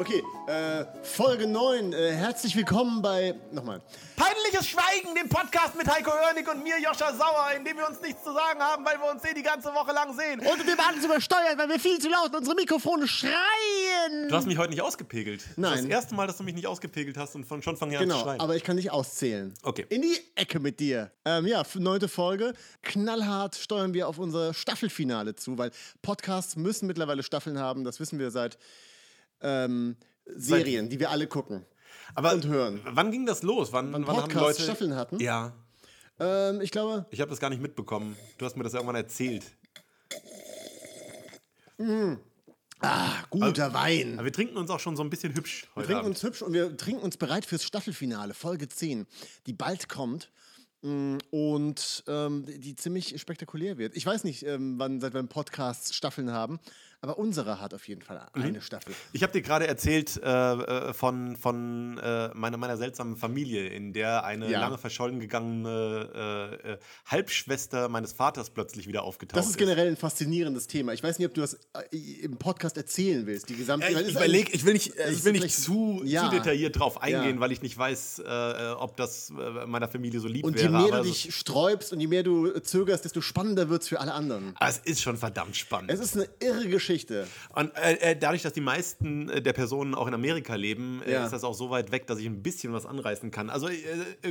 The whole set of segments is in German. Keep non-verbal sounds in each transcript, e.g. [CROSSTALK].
Okay, äh, Folge 9. Äh, herzlich willkommen bei. Nochmal. Peinliches Schweigen, dem Podcast mit Heiko Hörnig und mir, Joscha Sauer, in dem wir uns nichts zu sagen haben, weil wir uns eh die ganze Woche lang sehen. Und wir alles übersteuert, weil wir viel zu laut unsere Mikrofone schreien. Du hast mich heute nicht ausgepegelt. Nein. Das ist das erste Mal, dass du mich nicht ausgepegelt hast und von, schon fangen an zu Genau, schreien. aber ich kann nicht auszählen. Okay. In die Ecke mit dir. Ähm, ja, neunte Folge. Knallhart steuern wir auf unser Staffelfinale zu, weil Podcasts müssen mittlerweile Staffeln haben. Das wissen wir seit ähm, Serien, die wir alle gucken. aber und hören. Wann ging das los? Wann, wann, haben Podcasts Leute Staffeln hatten? Ja, Ähm, ich glaube, ich habe das gar nicht mitbekommen. Du hast mir das irgendwann erzählt. guter Wein. Aber wir trinken uns auch schon so ein bisschen hübsch Wir heute trinken Abend. uns hübsch und wir trinken uns bereit fürs Staffelfinale, Folge 10, die bald kommt mm, und ähm, die ziemlich spektakulär wird. Ich weiß nicht, ähm, wann, seit wann Podcasts Staffeln haben, aber unsere hat auf jeden Fall Mhm. eine Staffel. Ich habe dir gerade erzählt äh, äh, von, von äh, meiner, meiner seltsamen Familie, in der eine Ja. lange verschollen gegangene äh, äh, Halbschwester meines Vaters plötzlich wieder aufgetaucht Das ist generell ein faszinierendes Thema. Ich weiß nicht, ob du das äh, im Podcast erzählen willst. Die gesamte. Ich, ich, ist überleg, ich will nicht, ich ist will nicht zu, Ja. zu detailliert drauf eingehen, Ja. weil ich nicht weiß, ob das meiner Familie so lieb Und je wäre. mehr aber du es- dich sträubst und je mehr du zögerst, desto spannender wird es für alle anderen. es ist schon verdammt spannend. Es ist eine irre Geschichte. Und äh, äh, dadurch, dass die meisten äh, der Personen auch in Amerika leben, äh, Ja. ist das auch so weit weg, dass ich ein bisschen was anreißen kann. Also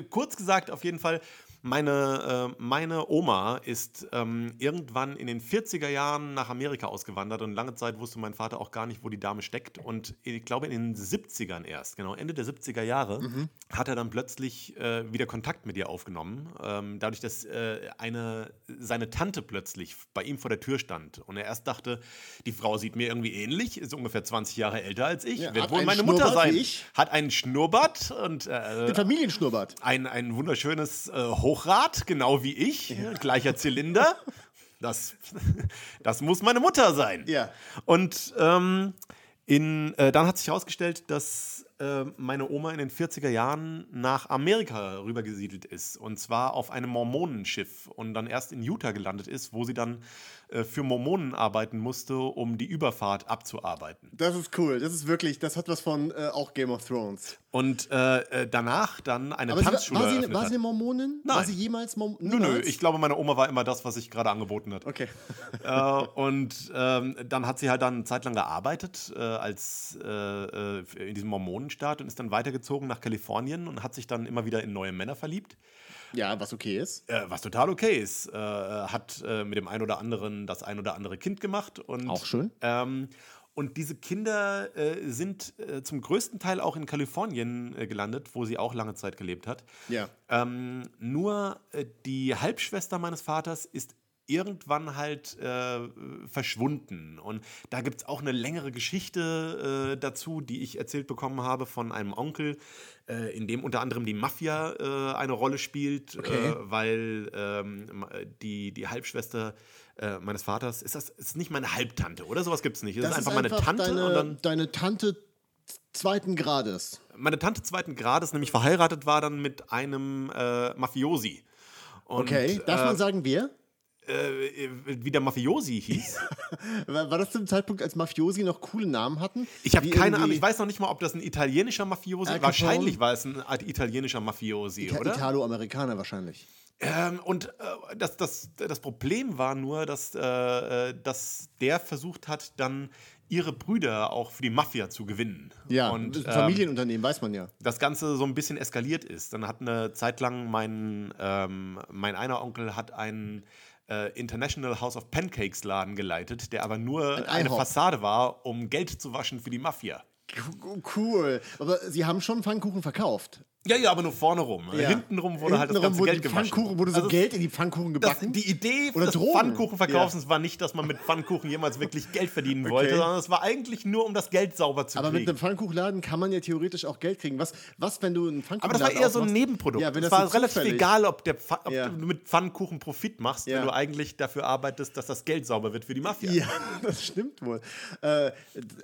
kurz gesagt, auf jeden Fall, meine, äh, meine Oma ist ähm, irgendwann in den 40er Jahren nach Amerika ausgewandert und lange Zeit wusste mein Vater auch gar nicht, wo die Dame steckt. Und ich glaube, in den 70ern erst, genau, Ende der 70er Jahre, hat er dann plötzlich äh, wieder Kontakt mit ihr aufgenommen. Ähm, dadurch, dass äh, eine, seine Tante plötzlich bei ihm vor der Tür stand und er erst dachte, die Frau sieht mir irgendwie ähnlich, ist ungefähr 20 Jahre älter als ich, Ja, wird wohl meine Mutter sein. Hat einen Schnurrbart und äh, Den Familienschnurrbart. ein, ein wunderschönes äh, Hochrad, genau wie ich, gleicher Zylinder. Das, das muss meine Mutter sein. Ja. Und ähm, in, äh, dann hat sich herausgestellt, dass äh, meine Oma in den 40er Jahren nach Amerika rübergesiedelt ist. Und zwar auf einem Mormonenschiff und dann erst in Utah gelandet ist, wo sie dann äh, für Mormonen arbeiten musste, um die Überfahrt abzuarbeiten. Das ist cool. Das ist wirklich, das hat was von äh, auch Game of Thrones. Und äh, äh, danach dann eine Aber sie, war, Tanzschule war, sie, war sie eine Mormonin? War Nein. sie jemals Mormonin? Nö, nö, ich glaube, meine Oma war immer das, was sich gerade angeboten hat. Okay. [LAUGHS] äh, und ähm, dann hat sie halt dann eine Zeit lang gearbeitet als in diesem Mormonenstaat und ist dann weitergezogen nach Kalifornien und hat sich dann immer wieder in neue Männer verliebt. Ja, was okay ist. Äh, was total okay ist. Äh, hat äh, mit dem ein oder anderen das ein oder andere Kind gemacht. Und, Auch schön. Ähm, und diese Kinder äh, sind äh, zum größten Teil auch in Kalifornien äh, gelandet, wo sie auch lange Zeit gelebt hat. Ja. Ähm, nur äh, die Halbschwester meines Vaters ist irgendwann halt äh, verschwunden. Und da gibt es auch eine längere Geschichte äh, dazu, die ich erzählt bekommen habe von einem Onkel, äh, in dem unter anderem die Mafia äh, eine Rolle spielt, Okay. äh, weil ähm, die, die Halbschwester äh, meines Vaters, ist das ist nicht meine Halbtante, oder? Sowas gibt es nicht. Es ist einfach meine Tante deine, und dann deine Tante zweiten Grades. meine Tante zweiten Grades, nämlich verheiratet war dann mit einem Mafiosi. Und, Okay. Darf man sagen, wer? Äh, wie der Mafiosi hieß. [LAUGHS] War, war das zum Zeitpunkt, als Mafiosi noch coole Namen hatten? Ich habe keine Ahnung, ich weiß noch nicht mal, ob das ein italienischer Mafiosi war. Wahrscheinlich war es ein italienischer Mafiosi, Ita- oder? Italo-Amerikaner wahrscheinlich. Ähm, und äh, das, das, das Problem war nur, dass, äh, dass der versucht hat, dann ihre Brüder auch für die Mafia zu gewinnen. Ja, und, ähm, Familienunternehmen, weiß man ja. das Ganze so ein bisschen eskaliert ist. Dann hat eine Zeit lang mein, ähm, mein einer Onkel hat einen äh, International House of Pancakes Laden geleitet, der aber nur Ein eine. Fassade war, um Geld zu waschen für die Mafia. Cool. Aber sie haben schon Pfannkuchen verkauft. Ja, ja, aber nur vorne rum. Ja. Hintenrum wurde halt das ganze Geld gewaschen. Pfannkuchen, wurde so Also Geld in die Pfannkuchen Das, gebacken. die Idee Oder des. Pfannkuchenverkaufens war nicht, dass man mit Pfannkuchen jemals wirklich Geld verdienen Okay. wollte, sondern es war eigentlich nur, um das Geld sauber zu aber mit kriegen. einem Pfannkuchenladen kann man ja theoretisch auch Geld kriegen. Was, was wenn du einen Pfannkuchenladen Aber das war eher so ein? Nebenprodukt. Ja, wenn es das war so relativ zufällig- egal, ob, der ob Ja. du mit Pfannkuchen Profit machst, Ja. wenn du eigentlich dafür arbeitest, dass das Geld sauber wird für die Mafia. Ja, [LAUGHS] das stimmt wohl. Äh,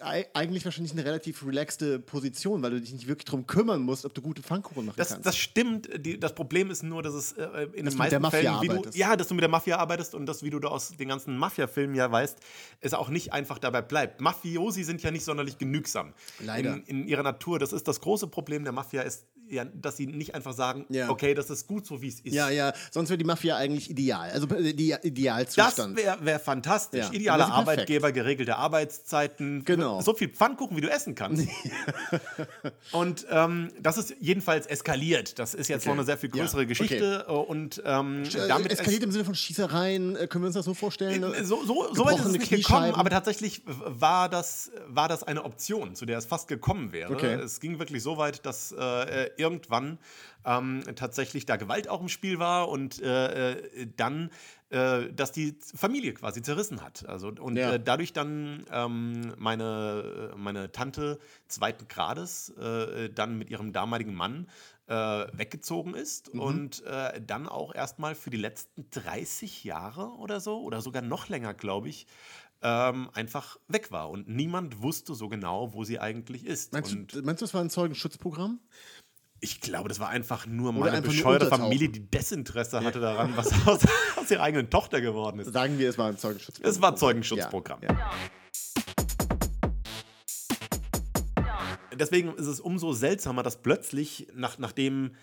ei- eigentlich wahrscheinlich eine relativ relaxte Position, weil du dich nicht wirklich darum kümmern musst, ob du gute Pfannkuchen Pfannkuchen machen Das, kannst. das stimmt. Die, das Problem ist nur, dass es äh, in Dass den du mit meisten Fällen, wie du, arbeitest. ja, dass du mit der Mafia arbeitest und das, wie du da aus den ganzen Mafia-Filmen ja weißt, es auch nicht einfach dabei bleibt. Mafiosi sind ja nicht sonderlich genügsam. Leider. In, in ihrer Natur. Das ist das große Problem der Mafia, ist ja, dass sie nicht einfach sagen, Ja. okay, das ist gut so, wie es ist. ja, ja, sonst wäre die Mafia eigentlich ideal. Also äh, die Das Idealzustand. wäre wär fantastisch. Ja. Idealer Das. Arbeitgeber, geregelte Arbeitszeiten. Genau. So viel Pfannkuchen, wie du essen kannst. [LAUGHS] und ähm, das ist jedenfalls eskaliert. Das ist jetzt Okay. noch eine sehr viel Ja, größere Geschichte. Und ähm, Äh, damit eskaliert im Sinne von Schießereien, äh, können wir uns das so vorstellen? Äh, So, so, so weit ist es nicht gekommen, aber tatsächlich war das, war das eine Option, zu der es fast gekommen wäre. Okay. Es ging wirklich so weit, dass äh, irgendwann ähm, tatsächlich da Gewalt auch im Spiel war und äh, äh, dann, äh, dass die Familie quasi zerrissen hat. Also, und Ja. äh, dadurch dann ähm, meine, meine Tante zweiten Grades äh, dann mit ihrem damaligen Mann äh, weggezogen ist Mhm. und äh, dann auch erstmal für die letzten 30 Jahre oder so oder sogar noch länger, glaube ich, ähm, einfach weg war und niemand wusste so genau, wo sie eigentlich ist. Meinst und du, meinst du, das war ein Zeugenschutzprogramm? Ich glaube, das war einfach nur meine einfach nur bescheuerte untertauchen. Familie, die Desinteresse hatte daran, was [LAUGHS] aus, aus ihrer eigenen Tochter geworden ist. Sagen wir, es war ein Zeugenschutzprogramm. Es war ein Zeugenschutzprogramm. Ja. Deswegen ist es umso seltsamer, dass plötzlich, nach, nachdem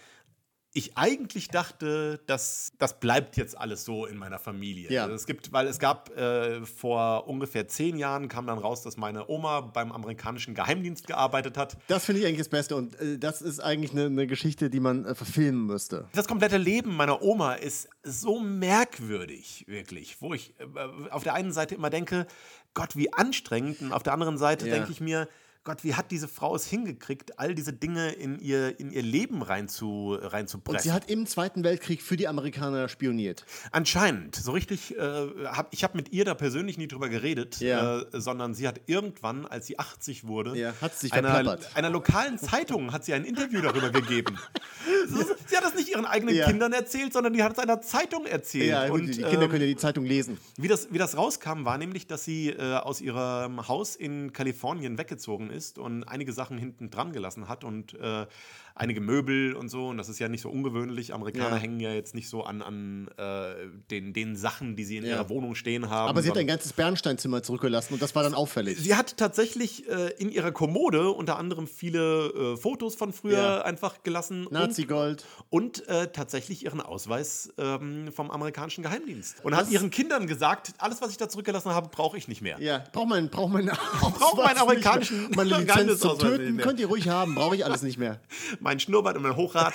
ich eigentlich dachte, dass das bleibt jetzt alles so in meiner Familie. Ja. Also es gibt, weil es gab äh, vor ungefähr zehn Jahren kam dann raus, dass meine Oma beim amerikanischen Geheimdienst gearbeitet hat. Das finde ich eigentlich das Beste und äh, das ist eigentlich eine, eine Geschichte, die man äh, verfilmen müsste. Das komplette Leben meiner Oma ist so merkwürdig, wirklich, wo ich äh, auf der einen Seite immer denke, Gott, wie anstrengend, und auf der anderen Seite Ja. denke ich mir, Gott, wie hat diese Frau es hingekriegt, all diese Dinge in ihr, in ihr Leben rein zu, reinzupressen? Und sie hat im Zweiten Weltkrieg für die Amerikaner spioniert. Anscheinend. So richtig, äh, hab, ich habe mit ihr da persönlich nie drüber geredet, Ja. äh, sondern sie hat irgendwann, als sie 80 wurde, Ja, hat sich einer, einer lokalen Zeitung hat sie ein Interview darüber gegeben. [LAUGHS] Sie- Sie hat das nicht ihren eigenen Ja. Kindern erzählt, sondern die hat es einer Zeitung erzählt. Ja, gut, Und, die Kinder ähm, können ja die Zeitung lesen. wie das, wie das rauskam, war nämlich, dass sie äh, aus ihrem Haus in Kalifornien weggezogen ist und einige Sachen hinten dran gelassen hat und äh, einige Möbel und so. Und das ist ja nicht so ungewöhnlich. Amerikaner Ja. hängen ja jetzt nicht so an, an äh, den, den Sachen, die sie in Ja. ihrer Wohnung stehen haben. Aber sie hat ein ganzes Bernsteinzimmer zurückgelassen und das war dann auffällig. Sie hat tatsächlich äh, in ihrer Kommode unter anderem viele äh, Fotos von früher Ja. einfach gelassen. und- Nazi-Gold. und äh, tatsächlich ihren Ausweis ähm, vom amerikanischen Geheimdienst. Und hat Das- ihren Kindern gesagt, alles, was ich da zurückgelassen habe, brauche ich nicht mehr. Ja, braucht man, braucht man brauch meinen [LAUGHS] amerikanischen Meine [LAUGHS] Lizenz zum Töten könnt ihr ruhig haben, brauche ich alles nicht mehr. [LAUGHS] Mein Schnurrbart und mein Hochrad,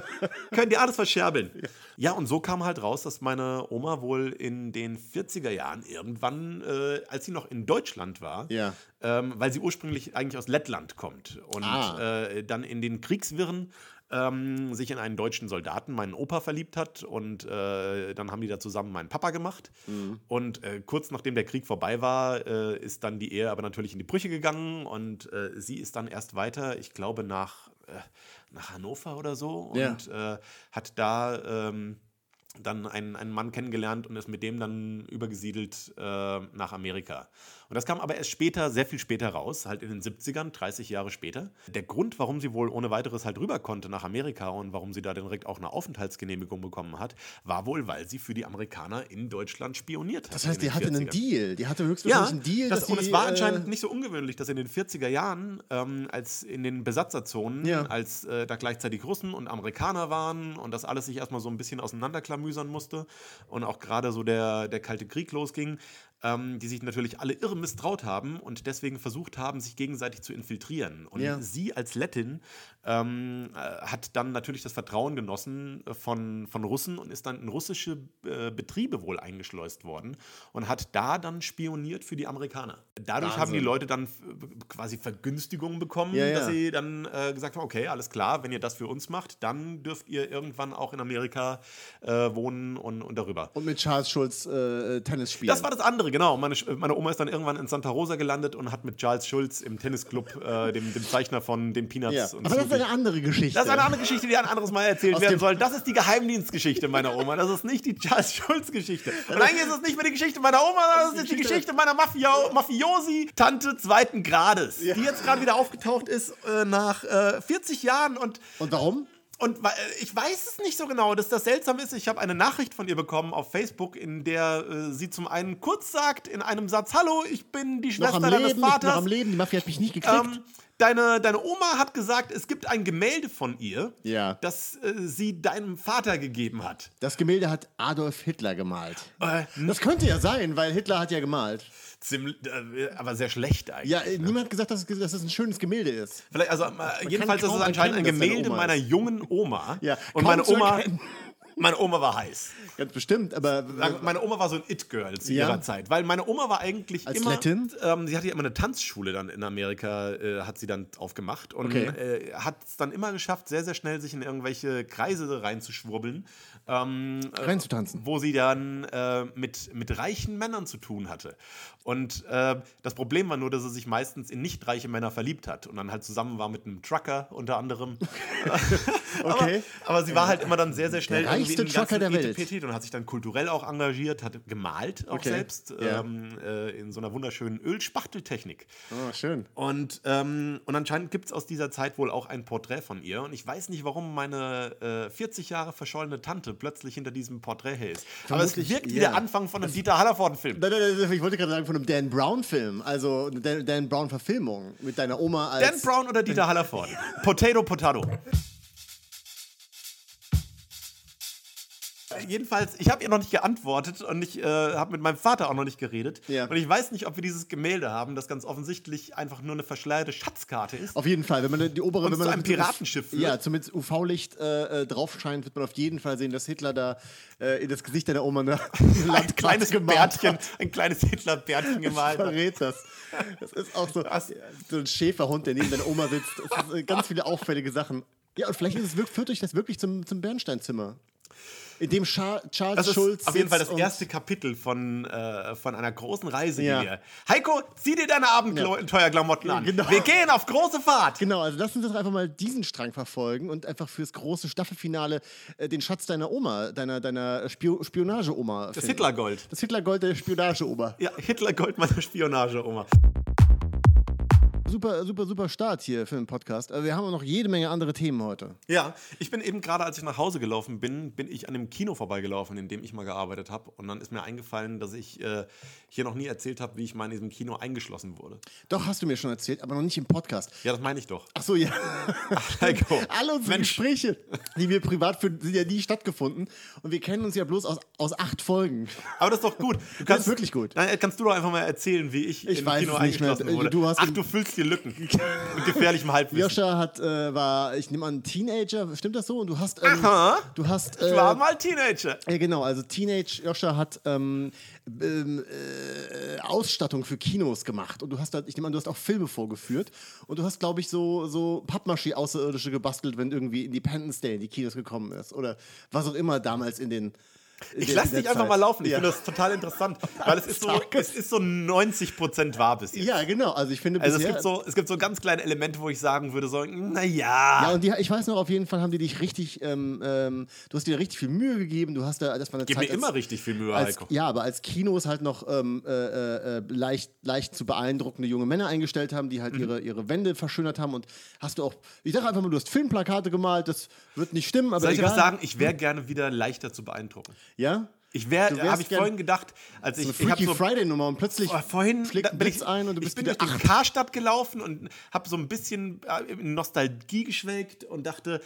[LAUGHS] könnt ihr alles verscherbeln. Ja, und so kam halt raus, dass meine Oma wohl in den 40er Jahren irgendwann, äh, als sie noch in Deutschland war, Ja. ähm, weil sie ursprünglich eigentlich aus Lettland kommt und Ah. äh, dann in den Kriegswirren ähm, sich in einen deutschen Soldaten, meinen Opa, verliebt hat und äh, dann haben die da zusammen meinen Papa gemacht. Mhm. Und äh, kurz nachdem der Krieg vorbei war, äh, ist dann die Ehe aber natürlich in die Brüche gegangen und äh, sie ist dann erst weiter, ich glaube, nach, nach Hannover oder so Ja. und äh, hat da ähm, dann einen, einen Mann kennengelernt und ist mit dem dann übergesiedelt äh, nach Amerika. Und das kam aber erst später, sehr viel später raus, halt in den 70ern, 30 Jahre später. Der Grund, warum sie wohl ohne weiteres halt rüber konnte nach Amerika und warum sie da direkt auch eine Aufenthaltsgenehmigung bekommen hat, war wohl, weil sie für die Amerikaner in Deutschland spioniert hat. Das heißt, die hatte einen 40ern. Deal. Die hatte Ja, höchstwahrscheinlich einen Deal. das, und es war äh, anscheinend nicht so ungewöhnlich, dass in den 40er Jahren, ähm, als in den Besatzerzonen, Ja. als äh, da gleichzeitig Russen und Amerikaner waren und das alles sich erstmal so ein bisschen auseinanderklamüsern musste und auch gerade so der, der Kalte Krieg losging, ähm, die sich natürlich alle irre misstraut haben und deswegen versucht haben, sich gegenseitig zu infiltrieren. Und Ja. sie als Lettin ähm, äh, hat dann natürlich das Vertrauen genossen äh, von, von Russen und ist dann in russische äh, Betriebe wohl eingeschleust worden und hat da dann spioniert für die Amerikaner. Dadurch haben die Wahnsinn. Leute dann quasi Vergünstigungen bekommen, Ja, ja. dass sie dann äh, gesagt haben, okay, alles klar, wenn ihr das für uns macht, dann dürft ihr irgendwann auch in Amerika äh, wohnen und, und darüber. Und mit Charles Schulz äh, Tennis spielen. Das war das andere. Andere, genau. Meine, meine Oma ist dann irgendwann in Santa Rosa gelandet und hat mit Charles Schulz im Tennisclub, äh, dem, dem Zeichner von den Peanuts Ja. und Aber das ist eine andere Geschichte. Das ist eine andere Geschichte, die ein anderes Mal erzählt Aus werden soll. Das ist die Geheimdienstgeschichte meiner Oma. Das ist nicht die Charles Schulz-Geschichte. Und eigentlich ist es nicht mehr die Geschichte meiner Oma, sondern das ist die Geschichte meiner Mafia Mafiosi-Tante zweiten Grades, die jetzt gerade wieder aufgetaucht ist äh, nach äh, 40 Jahren und Und warum? Und äh, ich weiß es nicht so genau, dass das seltsam ist. Ich habe eine Nachricht von ihr bekommen auf Facebook, in der äh, sie zum einen kurz sagt, in einem Satz, Hallo, ich bin die Schwester am deines Leben, ich bin noch Vaters. am Leben. Die Mafia hat mich nicht gekriegt. Ähm, deine, deine Oma hat gesagt, es gibt ein Gemälde von ihr, Ja. das äh, sie deinem Vater gegeben hat. das Gemälde hat Adolf Hitler gemalt. Äh, Das könnte ja sein, weil Hitler hat ja gemalt. Ziemlich, äh, aber sehr schlecht eigentlich. Ja, äh, niemand hat gesagt, dass es, dass es ein schönes Gemälde ist. Vielleicht, also, äh, jedenfalls ist es anscheinend ein Gemälde meiner jungen Oma. [LAUGHS] Ja, Und meine Oma, meine Oma war heiß. Ganz bestimmt, aber Meine Oma war so ein It-Girl zu Ja. ihrer Zeit, weil meine Oma war eigentlich Als immer. Ähm, sie hatte ja immer eine Tanzschule dann in Amerika, äh, hat sie dann aufgemacht und Okay. äh, hat es dann immer geschafft, sehr, sehr schnell sich in irgendwelche Kreise reinzuschwurbeln. Ähm, äh, reinzutanzen. wo sie dann mit, mit reichen Männern zu tun hatte. Und äh, das Problem war nur, dass sie sich meistens in nicht reiche Männer verliebt hat und dann halt zusammen war mit einem Trucker unter anderem. [LAUGHS] Okay. aber, aber sie war halt immer dann sehr, sehr schnell Der reichste irgendwie in Trucker der Welt. Und hat sich dann kulturell auch engagiert, hat gemalt auch Okay. selbst Ja. ähm, äh, in so einer wunderschönen Ölspachteltechnik. Oh, schön. Und, ähm, und anscheinend gibt es aus dieser Zeit wohl auch ein Porträt von ihr. Und ich weiß nicht, warum meine äh, 40 Jahre verschollene Tante plötzlich hinter diesem Porträt hält. Aber es wirkt wie ja. der Anfang von einem Dieter Hallervorden-Film. Nein, nein, nein, Ich wollte gerade sagen, von einem Dan Brown-Film. Also Dan, Dan Brown-Verfilmung mit deiner Oma als. Dan Brown oder Dieter Hallervorden? Potato, Potato. Jedenfalls, ich habe ihr noch nicht geantwortet und ich äh, habe mit meinem Vater auch noch nicht geredet. Ja. Und ich weiß nicht, ob wir dieses Gemälde haben, das ganz offensichtlich einfach nur eine verschleierte Schatzkarte ist. Auf jeden Fall, wenn man die obere, Und wenn man zu einem das Piratenschiff führt. Ja, zumindest UV-Licht äh, äh, drauf scheint, wird man auf jeden Fall sehen, dass Hitler da äh, in das Gesicht deiner Oma eine [LAUGHS] ein kleines Bärtchen, hat. ein kleines Hitler-Bärtchen gemalt. hat. Verrät das. Das ist auch so, so ein Schäferhund, der neben deiner Oma sitzt. Das äh, ganz viele auffällige Sachen. Ja, und vielleicht ist es, führt euch das wirklich zum, zum Bernsteinzimmer. In dem Scha Charles Das ist Schulz auf jeden Fall das erste Kapitel von, äh, von einer großen Reise, Ja. die wir. Heiko, zieh dir deine Abenteuerklamotten an. Genau. Wir gehen auf große Fahrt. Genau, also lass uns doch einfach mal diesen Strang verfolgen und einfach fürs große Staffelfinale äh, den Schatz deiner Oma, deiner, deiner Spio Spionage-Oma. Das. Hitlergold. Das Hitlergold der Spionage-Oma. Ja, Hitlergold meiner Spionage, Oma. Super, super, super Start hier für den Podcast. Aber wir haben auch noch jede Menge andere Themen heute. Ja, ich bin eben gerade, als ich nach Hause gelaufen bin, bin ich an einem Kino vorbeigelaufen, in dem ich mal gearbeitet habe. Und dann ist mir eingefallen, dass ich äh, hier noch nie erzählt habe, wie ich mal in diesem Kino eingeschlossen wurde. Doch, hast du mir schon erzählt, aber noch nicht im Podcast. Ja, das meine ich doch. Ach so, ja. [LAUGHS] Heiko. [LAUGHS] Alle unsere Mensch. Gespräche, die wir privat führen, sind ja nie stattgefunden. Und wir kennen uns ja bloß aus, aus acht Folgen. Aber das ist doch gut. Du Das ist wirklich gut. Nein, kannst du doch einfach mal erzählen, wie ich, Ich im weiß Kino es nicht mehr. eingeschlossen wurde. Du hast Ach, du füllst die Lücken. Mit gefährlichem Halbwissen. Joscha hat, äh, war, ich nehme an, Teenager, stimmt das so? Und du hast, ähm, Aha. du hast, Ich war äh, mal Teenager. ja, genau, also Teenage Joscha hat ähm, ähm, äh, Ausstattung für Kinos gemacht und du hast, ich nehme an, du hast auch Filme vorgeführt und du hast, glaube ich, so, so Pappmaché Außerirdische gebastelt, wenn irgendwie Independence Day in die Kinos gekommen ist oder was auch immer damals in den. Ich lasse dich einfach Zeit. mal laufen. Ich ja. finde das total interessant, [LAUGHS] weil es ist so, es ist so 90% wahr bis jetzt. Ja, genau. Also ich finde Also es gibt, so, es gibt so ganz kleine Elemente, wo ich sagen würde, so, Ja, naja, und die, ich weiß noch, auf jeden Fall haben die dich richtig, ähm, ähm, du hast dir richtig viel Mühe gegeben. Du hast da, das war eine gib Zeit, mir als- immer richtig viel Mühe, als, Heiko. ja, aber als Kinos halt noch ähm, äh, äh, leicht, leicht zu beeindruckende junge Männer eingestellt haben, die halt Mhm. ihre, ihre Wände verschönert haben. Und hast du auch, ich sage einfach mal, du hast Filmplakate gemalt, das wird nicht stimmen, aber Soll ich egal. etwas sagen? Ich wäre gerne wieder leichter zu beeindrucken. Ja? Ich wäre, habe ich vorhin gedacht, als ich, So ich eine Freaky so Friday-Nummer und plötzlich Oh, vorhin da ein bin Blitz ich, ein und du ich bist bin wieder durch die acht. Karstadt gelaufen und habe so ein bisschen äh, in Nostalgie geschwelgt und dachte,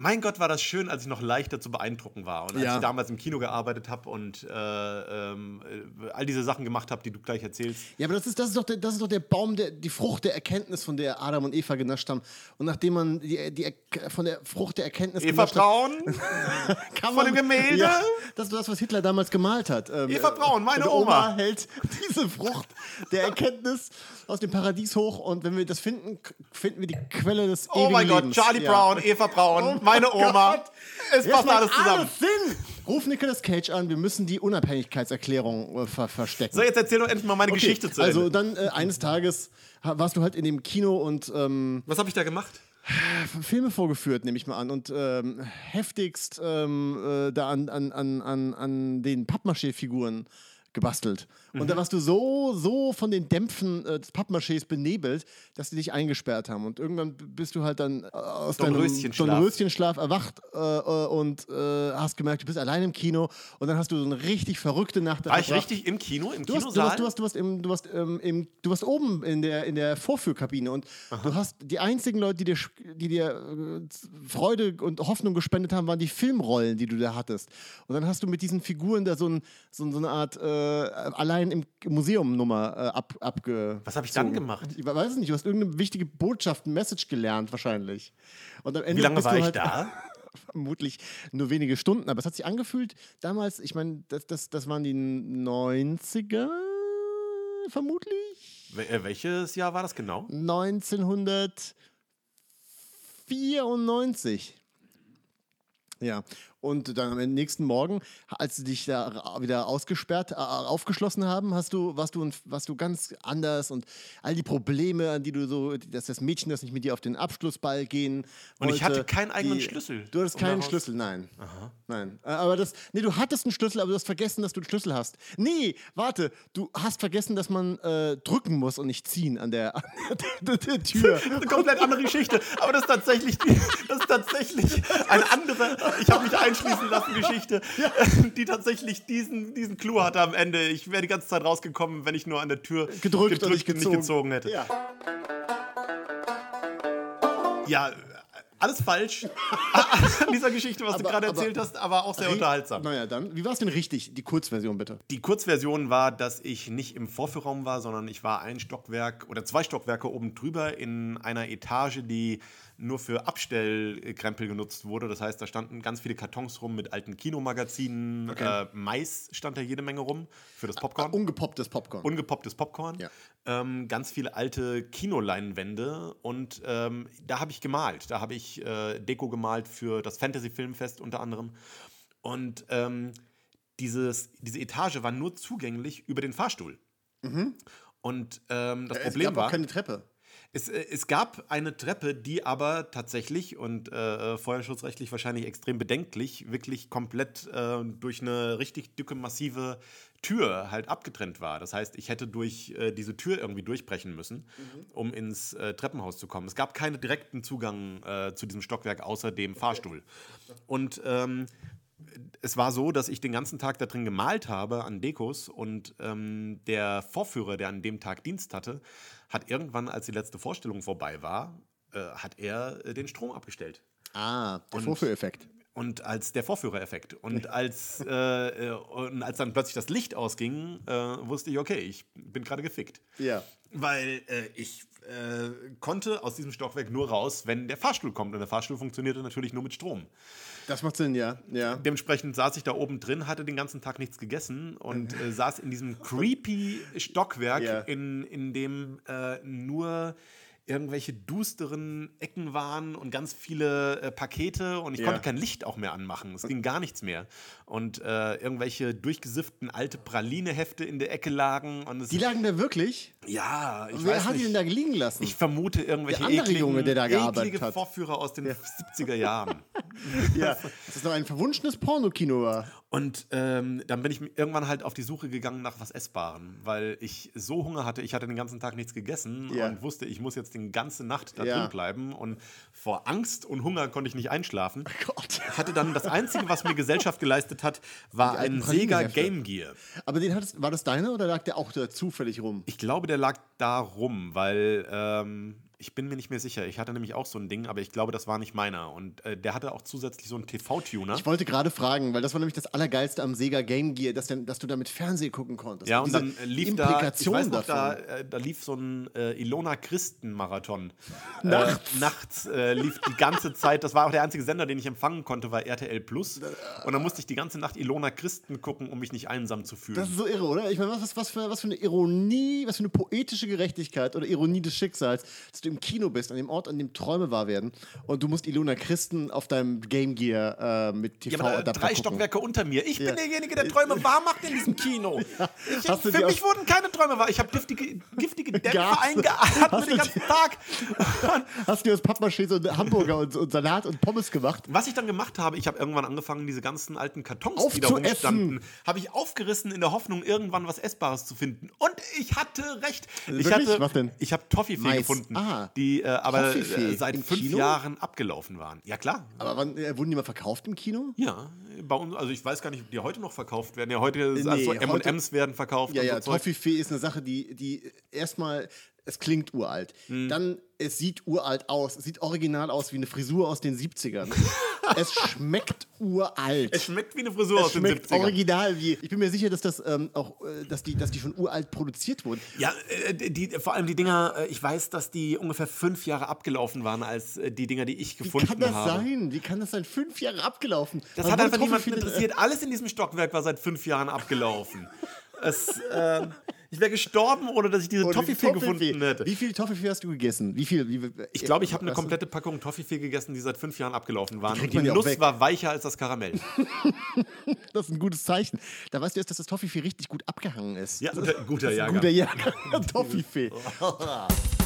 mein Gott, war das schön, als ich noch leichter zu beeindrucken war. Und als Ja. ich damals im Kino gearbeitet habe und äh, ähm, äh, all diese Sachen gemacht habe, die du gleich erzählst. Ja, aber das ist, das ist, doch, der, das ist doch der Baum, der, die Frucht der Erkenntnis, von der Adam und Eva genascht haben. Und nachdem man die, die, von der Frucht der Erkenntnis Eva genascht hat, Braun, [LAUGHS] kann von dem Gemälde? Ja, das ist das, was Hitler damals gemalt hat. Ähm, Eva Braun, meine und Oma. hält diese Frucht der Erkenntnis aus dem Paradies hoch. Und wenn wir das finden, finden wir die Quelle des oh mein Gott, Lebens. Charlie Ja. Brown, Eva Braun, Oh meine mein Oma. Gott. Es Jetzt passt alles zusammen. Alles Sinn. Ruf Nicolas Cage an, wir müssen die Unabhängigkeitserklärung äh, ver verstecken. So, jetzt erzähl doch endlich mal meine Okay, Geschichte zu Also Ende. dann äh, eines Tages warst du halt in dem Kino und ähm, Was habe ich da gemacht? Filme vorgeführt, nehme ich mal an, und ähm, heftigst ähm, äh, da an, an, an, an, an den Pappmaché-Figuren gebastelt. Und Mhm. da warst du so, so von den Dämpfen äh, des Pappmachés benebelt, dass die dich eingesperrt haben. Und irgendwann bist du halt dann äh, aus deinem Dornröschenschlaf. Dornröschenschlaf erwacht äh, äh, und äh, hast gemerkt, du bist allein im Kino. Und dann hast du so eine richtig verrückte Nacht. War ich richtig im Kino, im Du warst, du, Kinosaal? warst, du, warst, du, warst im, du, warst, ähm, im, du warst oben in der, in der Vorführkabine und du hast die einzigen Leute, die dir, die dir äh, Freude und Hoffnung gespendet haben, waren die Filmrollen, die du da hattest. Und dann hast du mit diesen Figuren da so, ein, so, so eine Art äh, allein im Museum-Nummer äh, ab, abge. Was hab ich dann gemacht? Ich weiß es nicht, du hast irgendeine wichtige Botschaft, ein Message gelernt wahrscheinlich. Und am Ende Wie lange war du ich halt da? [LAUGHS] vermutlich nur wenige Stunden, aber es hat sich angefühlt damals, ich meine, das, das, das waren die 90er, vermutlich. Wel- äh, Welches Jahr war das genau? 1994. Ja, und dann am nächsten Morgen, als sie dich da wieder ausgesperrt, äh, aufgeschlossen haben, hast du, warst, du, warst du ganz anders und all die Probleme, an die du so, dass das Mädchen das nicht mit dir auf den Abschlussball gehen Und ich hatte wollte, keinen eigenen die- Schlüssel, Du hattest um keinen daraus- Schlüssel, nein. Nein. Äh, Aber das, nee, du hattest einen Schlüssel, aber du hast vergessen, dass du einen Schlüssel hast. Nee, warte, du hast vergessen, dass man äh, drücken muss und nicht ziehen an der, an der, der Tür. Das [LAUGHS] ist eine komplett andere Geschichte. Aber das ist tatsächlich, das ist tatsächlich [LAUGHS] eine andere, ich habe mich einschließen lassen, Geschichte, [LAUGHS] [LAUGHS] die tatsächlich diesen, diesen Clou hatte am Ende. Ich wäre die ganze Zeit rausgekommen, wenn ich nur an der Tür Gedrückt und nicht gezogen. gezogen hätte. Ja. Ja, alles falsch [LAUGHS] an dieser Geschichte, was du Aber- gerade aber- erzählt hast, aber auch sehr unterhaltsam. Naja, dann, wie war es denn richtig? Die Kurzversion bitte. Die Kurzversion war, dass ich nicht im Vorführraum war, sondern ich war ein Stockwerk oder zwei Stockwerke oben drüber in einer Etage, die nur für Abstellkrempel genutzt wurde. Das heißt, da standen ganz viele Kartons rum mit alten Kinomagazinen. Äh, Mais stand da jede Menge rum für das Popcorn. Ungepopptes Popcorn. Ungepopptes Popcorn. Ja. Ähm, ganz viele alte Kinoleinwände und ähm, da habe ich gemalt. Da habe ich äh, Deko gemalt für das Fantasy Filmfest unter anderem. Und ähm, dieses, diese Etage war nur zugänglich über den Fahrstuhl. Und ähm, das es Problem gab war. keine Treppe. Es, äh, es gab eine Treppe, die aber tatsächlich und äh, äh, feuerschutzrechtlich wahrscheinlich extrem bedenklich, wirklich komplett äh, durch eine richtig dicke, massive Tür halt abgetrennt war. Das heißt, ich hätte durch äh, diese Tür irgendwie durchbrechen müssen, um ins äh, Treppenhaus zu kommen. Es gab keinen direkten Zugang äh, zu diesem Stockwerk außer dem Fahrstuhl. Und ähm, es war so, dass ich den ganzen Tag da drin gemalt habe an Dekos und ähm, der Vorführer, der an dem Tag Dienst hatte, hat irgendwann, als die letzte Vorstellung vorbei war, äh, hat er äh, den Strom abgestellt. Ah, der Vorführeffekt. Und als der Vorführereffekt. Und als, äh, äh, und als dann plötzlich das Licht ausging, äh, wusste ich, okay, ich bin gerade gefickt. Ja. Weil äh, ich äh, konnte aus diesem Stockwerk nur raus, wenn der Fahrstuhl kommt. Und der Fahrstuhl funktionierte natürlich nur mit Strom. Das macht Sinn, ja. ja. Dementsprechend saß ich da oben drin, hatte den ganzen Tag nichts gegessen und äh, saß in diesem creepy Stockwerk, Ja. in, in dem nur irgendwelche dusteren Ecken waren und ganz viele äh, Pakete und ich Ja. konnte kein Licht auch mehr anmachen. Es ging gar nichts mehr. Und äh, irgendwelche durchgesifften alte Pralinehefte in der Ecke lagen. Und Die lagen da wirklich? ja, ich Wer weiß hat die nicht. denn da liegen lassen? ich vermute irgendwelche Der andere ekligen, Junge, der da gearbeitet eklige hat. Vorführer aus den 70er Jahren. [LAUGHS] ja. Dass das doch ein verwunschenes Pornokino war. Und ähm, dann bin ich irgendwann halt auf die Suche gegangen nach was Essbarem, weil ich so Hunger hatte, ich hatte den ganzen Tag nichts gegessen Ja. und wusste, ich muss jetzt die ganze Nacht da Ja. drin bleiben. Und vor Angst und Hunger konnte ich nicht einschlafen. Gott. Hatte dann das Einzige, was mir Gesellschaft geleistet hat, war ein Sega. Game Gear. Aber den hattest, war das deiner oder lag der auch da zufällig rum? Ich glaube, der lag da rum, weil ähm, ich bin mir nicht mehr sicher. Ich hatte nämlich auch so ein Ding, aber ich glaube, das war nicht meiner. Und äh, der hatte auch zusätzlich so einen TV-Tuner. Ich wollte gerade fragen, weil das war nämlich das Allergeilste am Sega Game Gear, dass, denn, dass du damit Fernsehen gucken konntest. Ja, und Diese dann lief da, ich weiß noch, da, äh, da lief so ein äh, Ilona Christen-Marathon. Nachts. Äh, nachts äh, lief die ganze Zeit, das war auch der einzige Sender, den ich empfangen konnte, war RTL Plus. Und dann musste ich die ganze Nacht Ilona Christen gucken, um mich nicht einsam zu fühlen. Das ist so irre, oder? Ich meine, was, was, was, für, was für eine Ironie, was für eine poetische Gerechtigkeit oder Ironie des Schicksals, dass du du im Kino bist, an dem Ort, an dem Träume wahr werden und du musst Ilona Christen auf deinem Game Gear äh, mit Ja, TV-Adapter drei gucken. Stockwerke unter mir. Ich Ja. bin derjenige, der Träume wahr macht in diesem Kino. [LAUGHS] Ich, Hast du für mich wurden keine Träume wahr. Ich habe giftige, giftige Dämpfe eingeatmet Hast den ganzen Tag. [LAUGHS] Hast du aus Pappmaché so Hamburger und, und Salat und Pommes gemacht? Was ich dann gemacht habe, ich habe irgendwann angefangen, diese ganzen alten Kartons, die da rumstanden, habe ich aufgerissen in der Hoffnung, irgendwann was Essbares zu finden. Und ich hatte recht. Ich Wirklich? hatte, Was denn? Ich habe Toffifee gefunden, Ah. Die äh, aber Toffifee äh, seit im fünf Kino? Jahren abgelaufen waren. Ja klar. Aber wann, äh, wurden die mal verkauft im Kino? Ja, bei uns, also ich weiß gar nicht, ob die heute noch verkauft werden. Ja, heute Nee, also M&M's werden verkauft. Ja, ja, so. Toffifee ist eine Sache, die, die erstmal, es klingt uralt. Hm. Dann, es sieht uralt aus. Es sieht original aus wie eine Frisur aus den 70ern. [LAUGHS] es schmeckt uralt. Es schmeckt wie eine Frisur Es aus den schmeckt 70ern. original wie. Ich bin mir sicher, dass das ähm, auch, äh, dass die, dass die schon uralt produziert wurden. Ja, äh, die, vor allem die Dinger, äh, ich weiß, dass die ungefähr fünf Jahre abgelaufen waren als äh, die Dinger, die ich Wie gefunden kann das habe. sein? Wie kann das sein? Fünf Jahre abgelaufen. Das Was hat einfach niemanden interessiert. Alles in diesem Stockwerk war seit fünf Jahren abgelaufen. [LAUGHS] es, äh, ich wäre gestorben, ohne dass ich diese Toffifee gefunden hätte. Wie viel Toffifee hast du gegessen? Wie viel? Wie, Ich glaube, ich habe eine komplette Packung Toffifee gegessen, die seit fünf Jahren abgelaufen waren. Und die ja Nuss war weicher als das Karamell. [LAUGHS] Das ist ein gutes Zeichen. Da weißt du erst, dass das Toffifee richtig gut abgehangen ist. Ja, guter, Jahrgang. guter Jahrgang. [LAUGHS] Toffifee. [LAUGHS]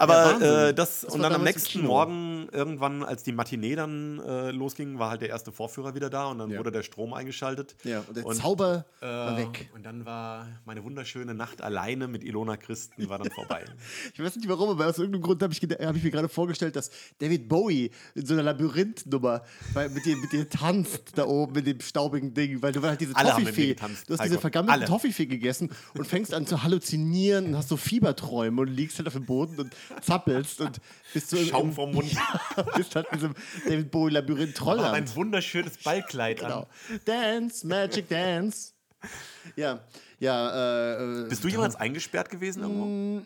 Aber Ja, äh, das, Das und war dann am nächsten. Morgen, irgendwann, als die Matinee dann äh, losging, war halt der erste Vorführer wieder da und dann Ja. wurde der Strom eingeschaltet. Ja, und der Zauber war äh, weg. Und dann war meine wunderschöne Nacht alleine mit Ilona Christen war dann vorbei. [LAUGHS] Ich weiß nicht warum, aber aus irgendeinem Grund habe ich, hab ich mir gerade vorgestellt, dass David Bowie in so einer Labyrinth-Nummer mit dir, mit dir tanzt da oben mit dem staubigen Ding, weil du halt diese Alle Toffifee, du hast diese vergammelte. Toffifee gegessen und fängst an zu halluzinieren und hast so Fieberträume und liegst halt auf dem Boden und zappelst und bist im- Schaum im- vom Mund. [LAUGHS] bist halt in diesem David Bowie Labyrinth Trollland. ein wunderschönes Ballkleid Genau. an. Dance, Magic Dance. Ja, ja. Äh, Bist du jemals eingesperrt gewesen irgendwo?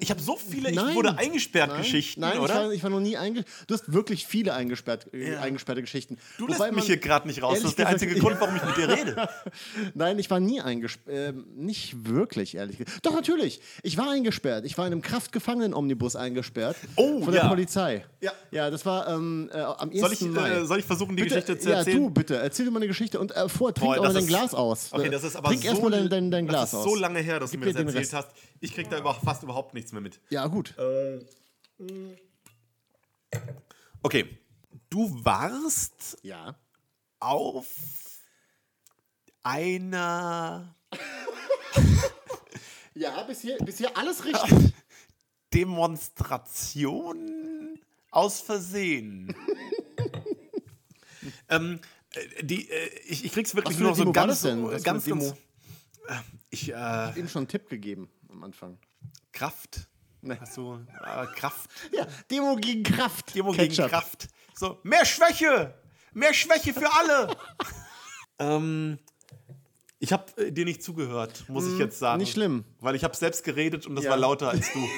Ich habe so viele, ich Nein. wurde eingesperrt Nein, Geschichten, Nein, Ich, oder? war, ich war noch nie eingesperrt. Du hast wirklich viele eingesperrt, äh, Ja. eingesperrte Geschichten. Du lässt Wobei mich man- hier gerade nicht raus. Das ist der einzige Grund, warum ich mit dir [LAUGHS] rede. Nein, ich war nie eingesperrt. Ähm, nicht wirklich, ehrlich gesagt. Doch, natürlich. Ich war eingesperrt. Ich war in einem Kraftgefangenen-Omnibus eingesperrt. Oh, Von der ja. Polizei. Ja. Ja, das war ähm, äh, am 1. Soll ich, Mai. äh, soll ich versuchen, die bitte, Geschichte zu ja, erzählen? du bitte. Erzähl dir mal eine Geschichte und äh, vor, trink Boah, auch mal dein Glas aus. Okay, das ist aber Trink so, erstmal dein, dein, dein Glas das ist aus. so lange her, dass Gib du mir mir das erzählt hast. Ich krieg da über, fast überhaupt nichts mehr mit. Ja, gut. Okay. Du warst Ja. auf einer [LAUGHS] Ja, bisher, bisher alles richtig. [LAUGHS] Demonstration aus Versehen. [LAUGHS] ähm, äh, die, äh, ich, ich krieg's wirklich Was nur eine so war ganz, ganz, ganz äh, ich, äh, Eben schon einen Tipp gegeben am Anfang. Kraft. Nee. Hast du, äh, Kraft. [LAUGHS] Ja, Demo gegen Kraft. Demo gegen Ketchup. Kraft. So, mehr Schwäche! Mehr Schwäche für alle! [LAUGHS] ähm, ich habe äh, dir nicht zugehört, muss ich jetzt sagen. Hm, nicht schlimm. Weil ich habe selbst geredet und das Ja. war lauter als du. [LAUGHS]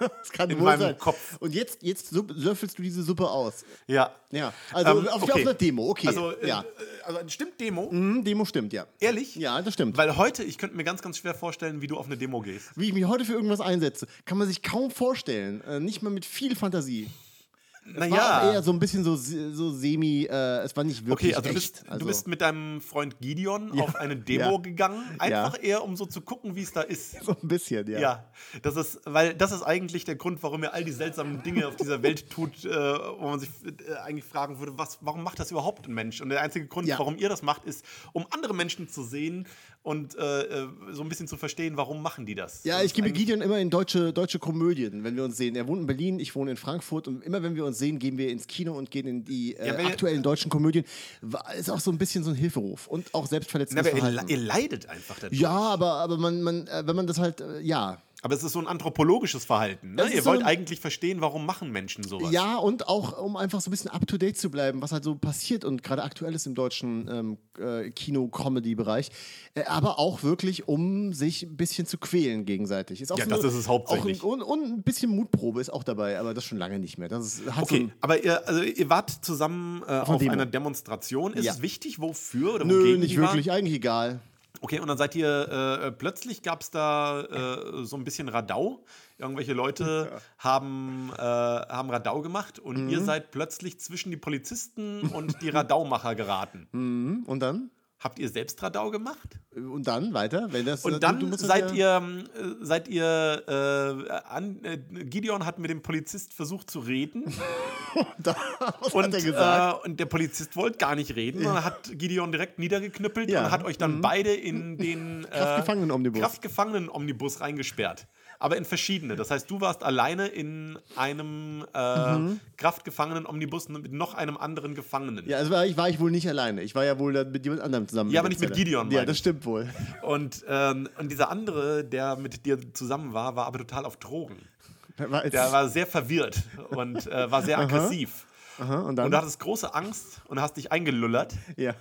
Das kann In wohl meinem sein. Kopf. Und jetzt, jetzt supp- löffelst du diese Suppe aus. ja. Ja, also Ähm, auf, okay. auf einer Demo, okay. Also, äh, ja. äh, also stimmt Demo? Mhm, Demo stimmt, ja. Ehrlich? Ja, das stimmt. Weil heute, ich könnte mir ganz, ganz schwer vorstellen, wie du auf eine Demo gehst. Wie ich mich heute für irgendwas einsetze, kann man sich kaum vorstellen. Äh, nicht mal mit viel Fantasie. War auch eher so ein bisschen so, so semi, äh, es war nicht wirklich Okay, also du echt. bist, also, du bist mit deinem Freund Gideon auf eine [LAUGHS] Demo Ja. gegangen, einfach eher, um so zu gucken, wie es da ist. [LAUGHS] so ein bisschen, ja. Ja, das ist, weil das ist eigentlich der Grund, warum er all die seltsamen Dinge auf dieser Welt [LAUGHS] tut, äh, wo man sich äh, eigentlich fragen würde, was, warum macht das überhaupt ein Mensch? Und der einzige Grund, Ja. warum ihr das macht, ist, um andere Menschen zu sehen und äh, äh, so ein bisschen zu verstehen, warum machen die das? Ja, Das ich gebe Gideon immer in deutsche, deutsche Komödien, wenn wir uns sehen. Er wohnt in Berlin, ich wohne in Frankfurt und immer wenn wir uns sehen, gehen wir ins Kino und gehen in die äh, Ja, aktuellen deutschen Komödien. Ist auch so ein bisschen so ein Hilferuf und auch Na, selbstverletzendes aber ihr, Verhalten. ihr leidet einfach dadurch. Ja, aber, aber man, man, äh, wenn man das halt, äh, ja. Aber es ist so ein anthropologisches Verhalten. Ne? Ihr so wollt eigentlich verstehen, warum machen Menschen sowas. Ja, und auch, um einfach so ein bisschen up to date zu bleiben, was halt so passiert und gerade aktuell ist im deutschen ähm, äh, Kino-Comedy-Bereich. Äh, aber auch wirklich, um sich ein bisschen zu quälen gegenseitig. Ist auch Ja, so das eine- ist es hauptsächlich. Ein, und, und ein bisschen Mutprobe ist auch dabei, aber das schon lange nicht mehr. Das ist, hat so Okay, ein, aber ihr, also ihr wart zusammen äh, auf Demo. einer Demonstration. Ist Ja. es wichtig, wofür oder Nö, nicht wirklich, eigentlich egal. Okay, und dann seid ihr, äh, plötzlich gab es da äh, so ein bisschen Radau. Irgendwelche Leute [LAUGHS] haben, äh, haben Radau gemacht und ihr seid plötzlich zwischen die Polizisten und die Radaumacher geraten. Mhm. Und dann? Habt ihr selbst Radau gemacht? Und dann weiter? Wenn das, Und du- dann du seid ja- ihr, äh, seid ihr, äh, an, äh, Gideon hat mit dem Polizist versucht zu reden [LAUGHS] Da, und? Äh, und der Polizist wollte gar nicht reden. Und dann hat Gideon direkt niedergeknüppelt Ja. Mhm. und hat euch dann beide in [LAUGHS] den äh, Kraftgefangenen-Omnibus. Kraftgefangenen-Omnibus reingesperrt. Aber in verschiedene. Das heißt, du warst alleine in einem äh, Mhm. Kraftgefangenen-Omnibus mit noch einem anderen Gefangenen. ja, also war ich, war ich wohl nicht alleine. Ich war ja wohl mit jemand anderem zusammen. Ja, aber nicht mit. Gideon, Ja, das stimmt wohl. Und, ähm, und dieser andere, der mit dir zusammen war, war aber total auf Drogen. Der war sehr verwirrt und äh, war sehr aggressiv. Aha, und dann? Und du hattest große Angst und hast dich eingelullert, ja,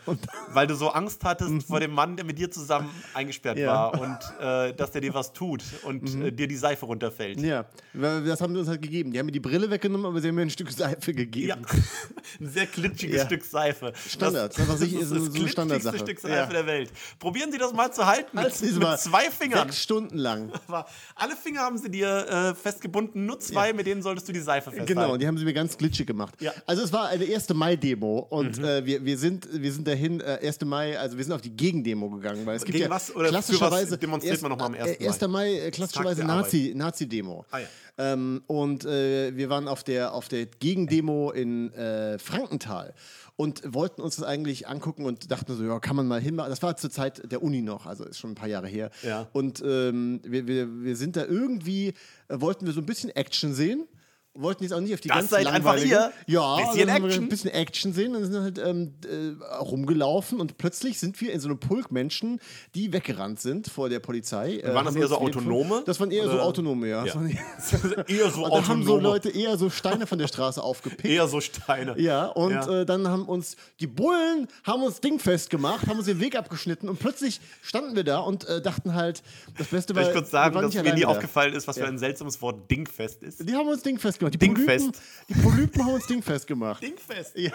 weil du so Angst hattest vor dem Mann, der mit dir zusammen eingesperrt Ja. war und äh, dass der dir was tut und äh, dir die Seife runterfällt. ja, das haben sie uns halt gegeben. Die haben mir die Brille weggenommen, aber sie haben mir ein Stück Seife gegeben. Ja, [LAUGHS] ein sehr klitschiges Ja. Stück Seife. Standard. Das, das ist ist so das eine glitschigste Standardsache. Stück Seife der Welt. Probieren Sie das mal zu halten mit, mit zwei Fingern. Sechs Stunden lang. [LAUGHS] Aber alle Finger haben sie dir äh, festgebunden, nur zwei, mit denen solltest du die Seife festhalten. Genau, die haben sie mir ganz glitschig gemacht. Ja. Also es war eine 1. Mai-Demo und Mhm. äh, wir, wir, sind, wir sind dahin, äh, 1. Mai, also wir sind auf die Gegendemo gegangen, weil es gibt Gegen ja was oder klassischerweise was demonstriert man noch mal am 1. äh, 1. Mai, äh, klassischerweise Nazi, Nazi-Demo. Ah, ja. ähm, und äh, wir waren auf der, auf der Gegendemo in äh, Frankenthal und wollten uns das eigentlich angucken und dachten so, ja, kann man mal hinmachen. Das war zur Zeit der Uni noch, also ist schon ein paar Jahre her. Ja. Und ähm, wir, wir, wir sind da irgendwie, wollten wir so ein bisschen Action sehen. Wollten jetzt auch nicht auf die Das ganz seid einfach ihr? Ja, Bisschen dann Action? ein bisschen Action sehen und sind halt ähm, äh, rumgelaufen und plötzlich sind wir in so einem Pulk Menschen, die weggerannt sind vor der Polizei. Äh, Waren das eher so Autonome? Das waren eher so Autonome, ja. Das Ja. waren eher- [LAUGHS] so [LAUGHS] und da haben so autonome. Leute eher so Steine von der Straße aufgepickt. Eher so Steine. Ja, und Ja. Äh, dann haben uns die Bullen haben uns dingfest gemacht, haben uns den Weg abgeschnitten und plötzlich standen wir da und äh, dachten halt, das Beste war, ich kurz sagen, dass mir nie da. aufgefallen ist, was für ein seltsames Wort Dingfest ist? Die haben uns dingfest gemacht. Die Dingfest. Polypen, die Polypen haben uns dingfest gemacht. Dingfest. Ja.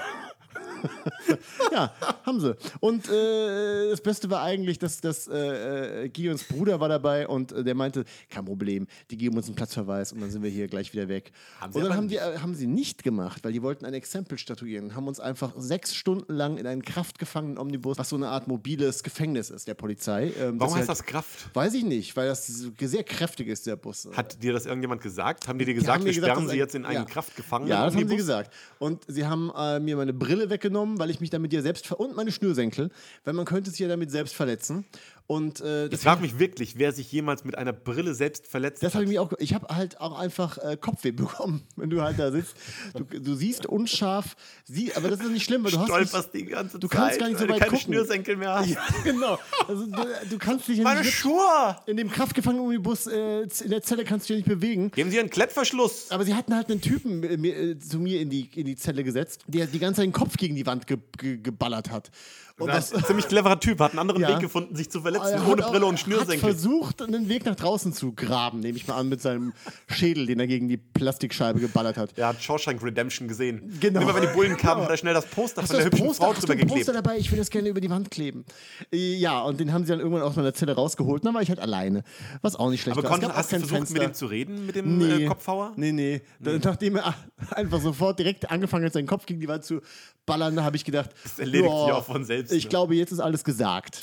[LAUGHS] ja, haben sie. Und äh, das Beste war eigentlich, dass, dass äh, äh, Gions Bruder war dabei und äh, der meinte, kein Problem, die geben uns einen Platzverweis und dann sind wir hier gleich wieder weg. Haben sie und dann haben, die, äh, haben sie nicht gemacht, weil die wollten ein Exempel statuieren, haben uns einfach sechs Stunden lang in einen kraftgefangenen Omnibus, was so eine Art mobiles Gefängnis ist, der Polizei. Ähm, Warum sie heißt halt- das Kraft? Weiß ich nicht, weil das sehr kräftig ist, der Bus. Hat dir das irgendjemand gesagt? Haben die dir Die gesagt, haben wir mir gesagt, sperren dass sie jetzt in einen ja. Kraftgefangenen? Ja, das haben sie gesagt. Und sie haben äh, mir meine Brille weggenommen, weil ich mich damit ja selbst ver und meine Schnürsenkel, weil man könnte sich ja damit selbst verletzen. Und äh, Ich das, frage mich wirklich, wer sich jemals mit einer Brille selbst verletzt das hat. habe ich auch. Ich habe halt auch einfach äh, Kopfweh [LAUGHS] bekommen, wenn du halt da sitzt. Du, du siehst unscharf, sie, aber das ist nicht schlimm, weil du hast Stolperst nicht, die ganze du Zeit, kannst gar nicht so weit keine gucken. Schnürsenkel mehr hast. [LAUGHS] Ja, genau. Also, du, du kannst dich ja Meine Schuhe! in dem kraftgefangenen Bus äh, in der Zelle kannst du dich nicht bewegen. Geben Sie einen Klettverschluss. Aber sie hatten halt einen Typen äh, äh, zu mir in die, in die Zelle gesetzt, der die ganze Zeit den Kopf gegen die Wand ge ge geballert hat. Und Das ist ein ziemlich cleverer Typ, hat einen anderen Ja. Weg gefunden, sich zu verletzen, er ohne Brille und Schnürsenkel. Hat versucht, einen Weg nach draußen zu graben, nehme ich mal an, mit seinem Schädel, den er gegen die Plastikscheibe geballert hat. Er hat Shawshank Redemption gesehen. Genau. Immer wenn die Bullen kamen, hat er schnell das Poster Hast von der hübschen Poster, Frau du drüber ein Poster geklebt. dabei? Ich will das gerne über die Wand kleben. Ja, und den haben sie dann irgendwann aus meiner Zelle rausgeholt. Dann war ich halt alleine. Was auch nicht schlecht Aber war. Konnte, hast du versucht, mit Fenster. ihm zu reden, mit dem äh, Kopfhauer? Nee, nee. Da- Nachdem er [LAUGHS] einfach sofort direkt angefangen hat, seinen Kopf gegen die Wand zu ballern, da habe ich gedacht, das erledigt sich auch von selbst, Ich ne? glaube, jetzt ist alles gesagt.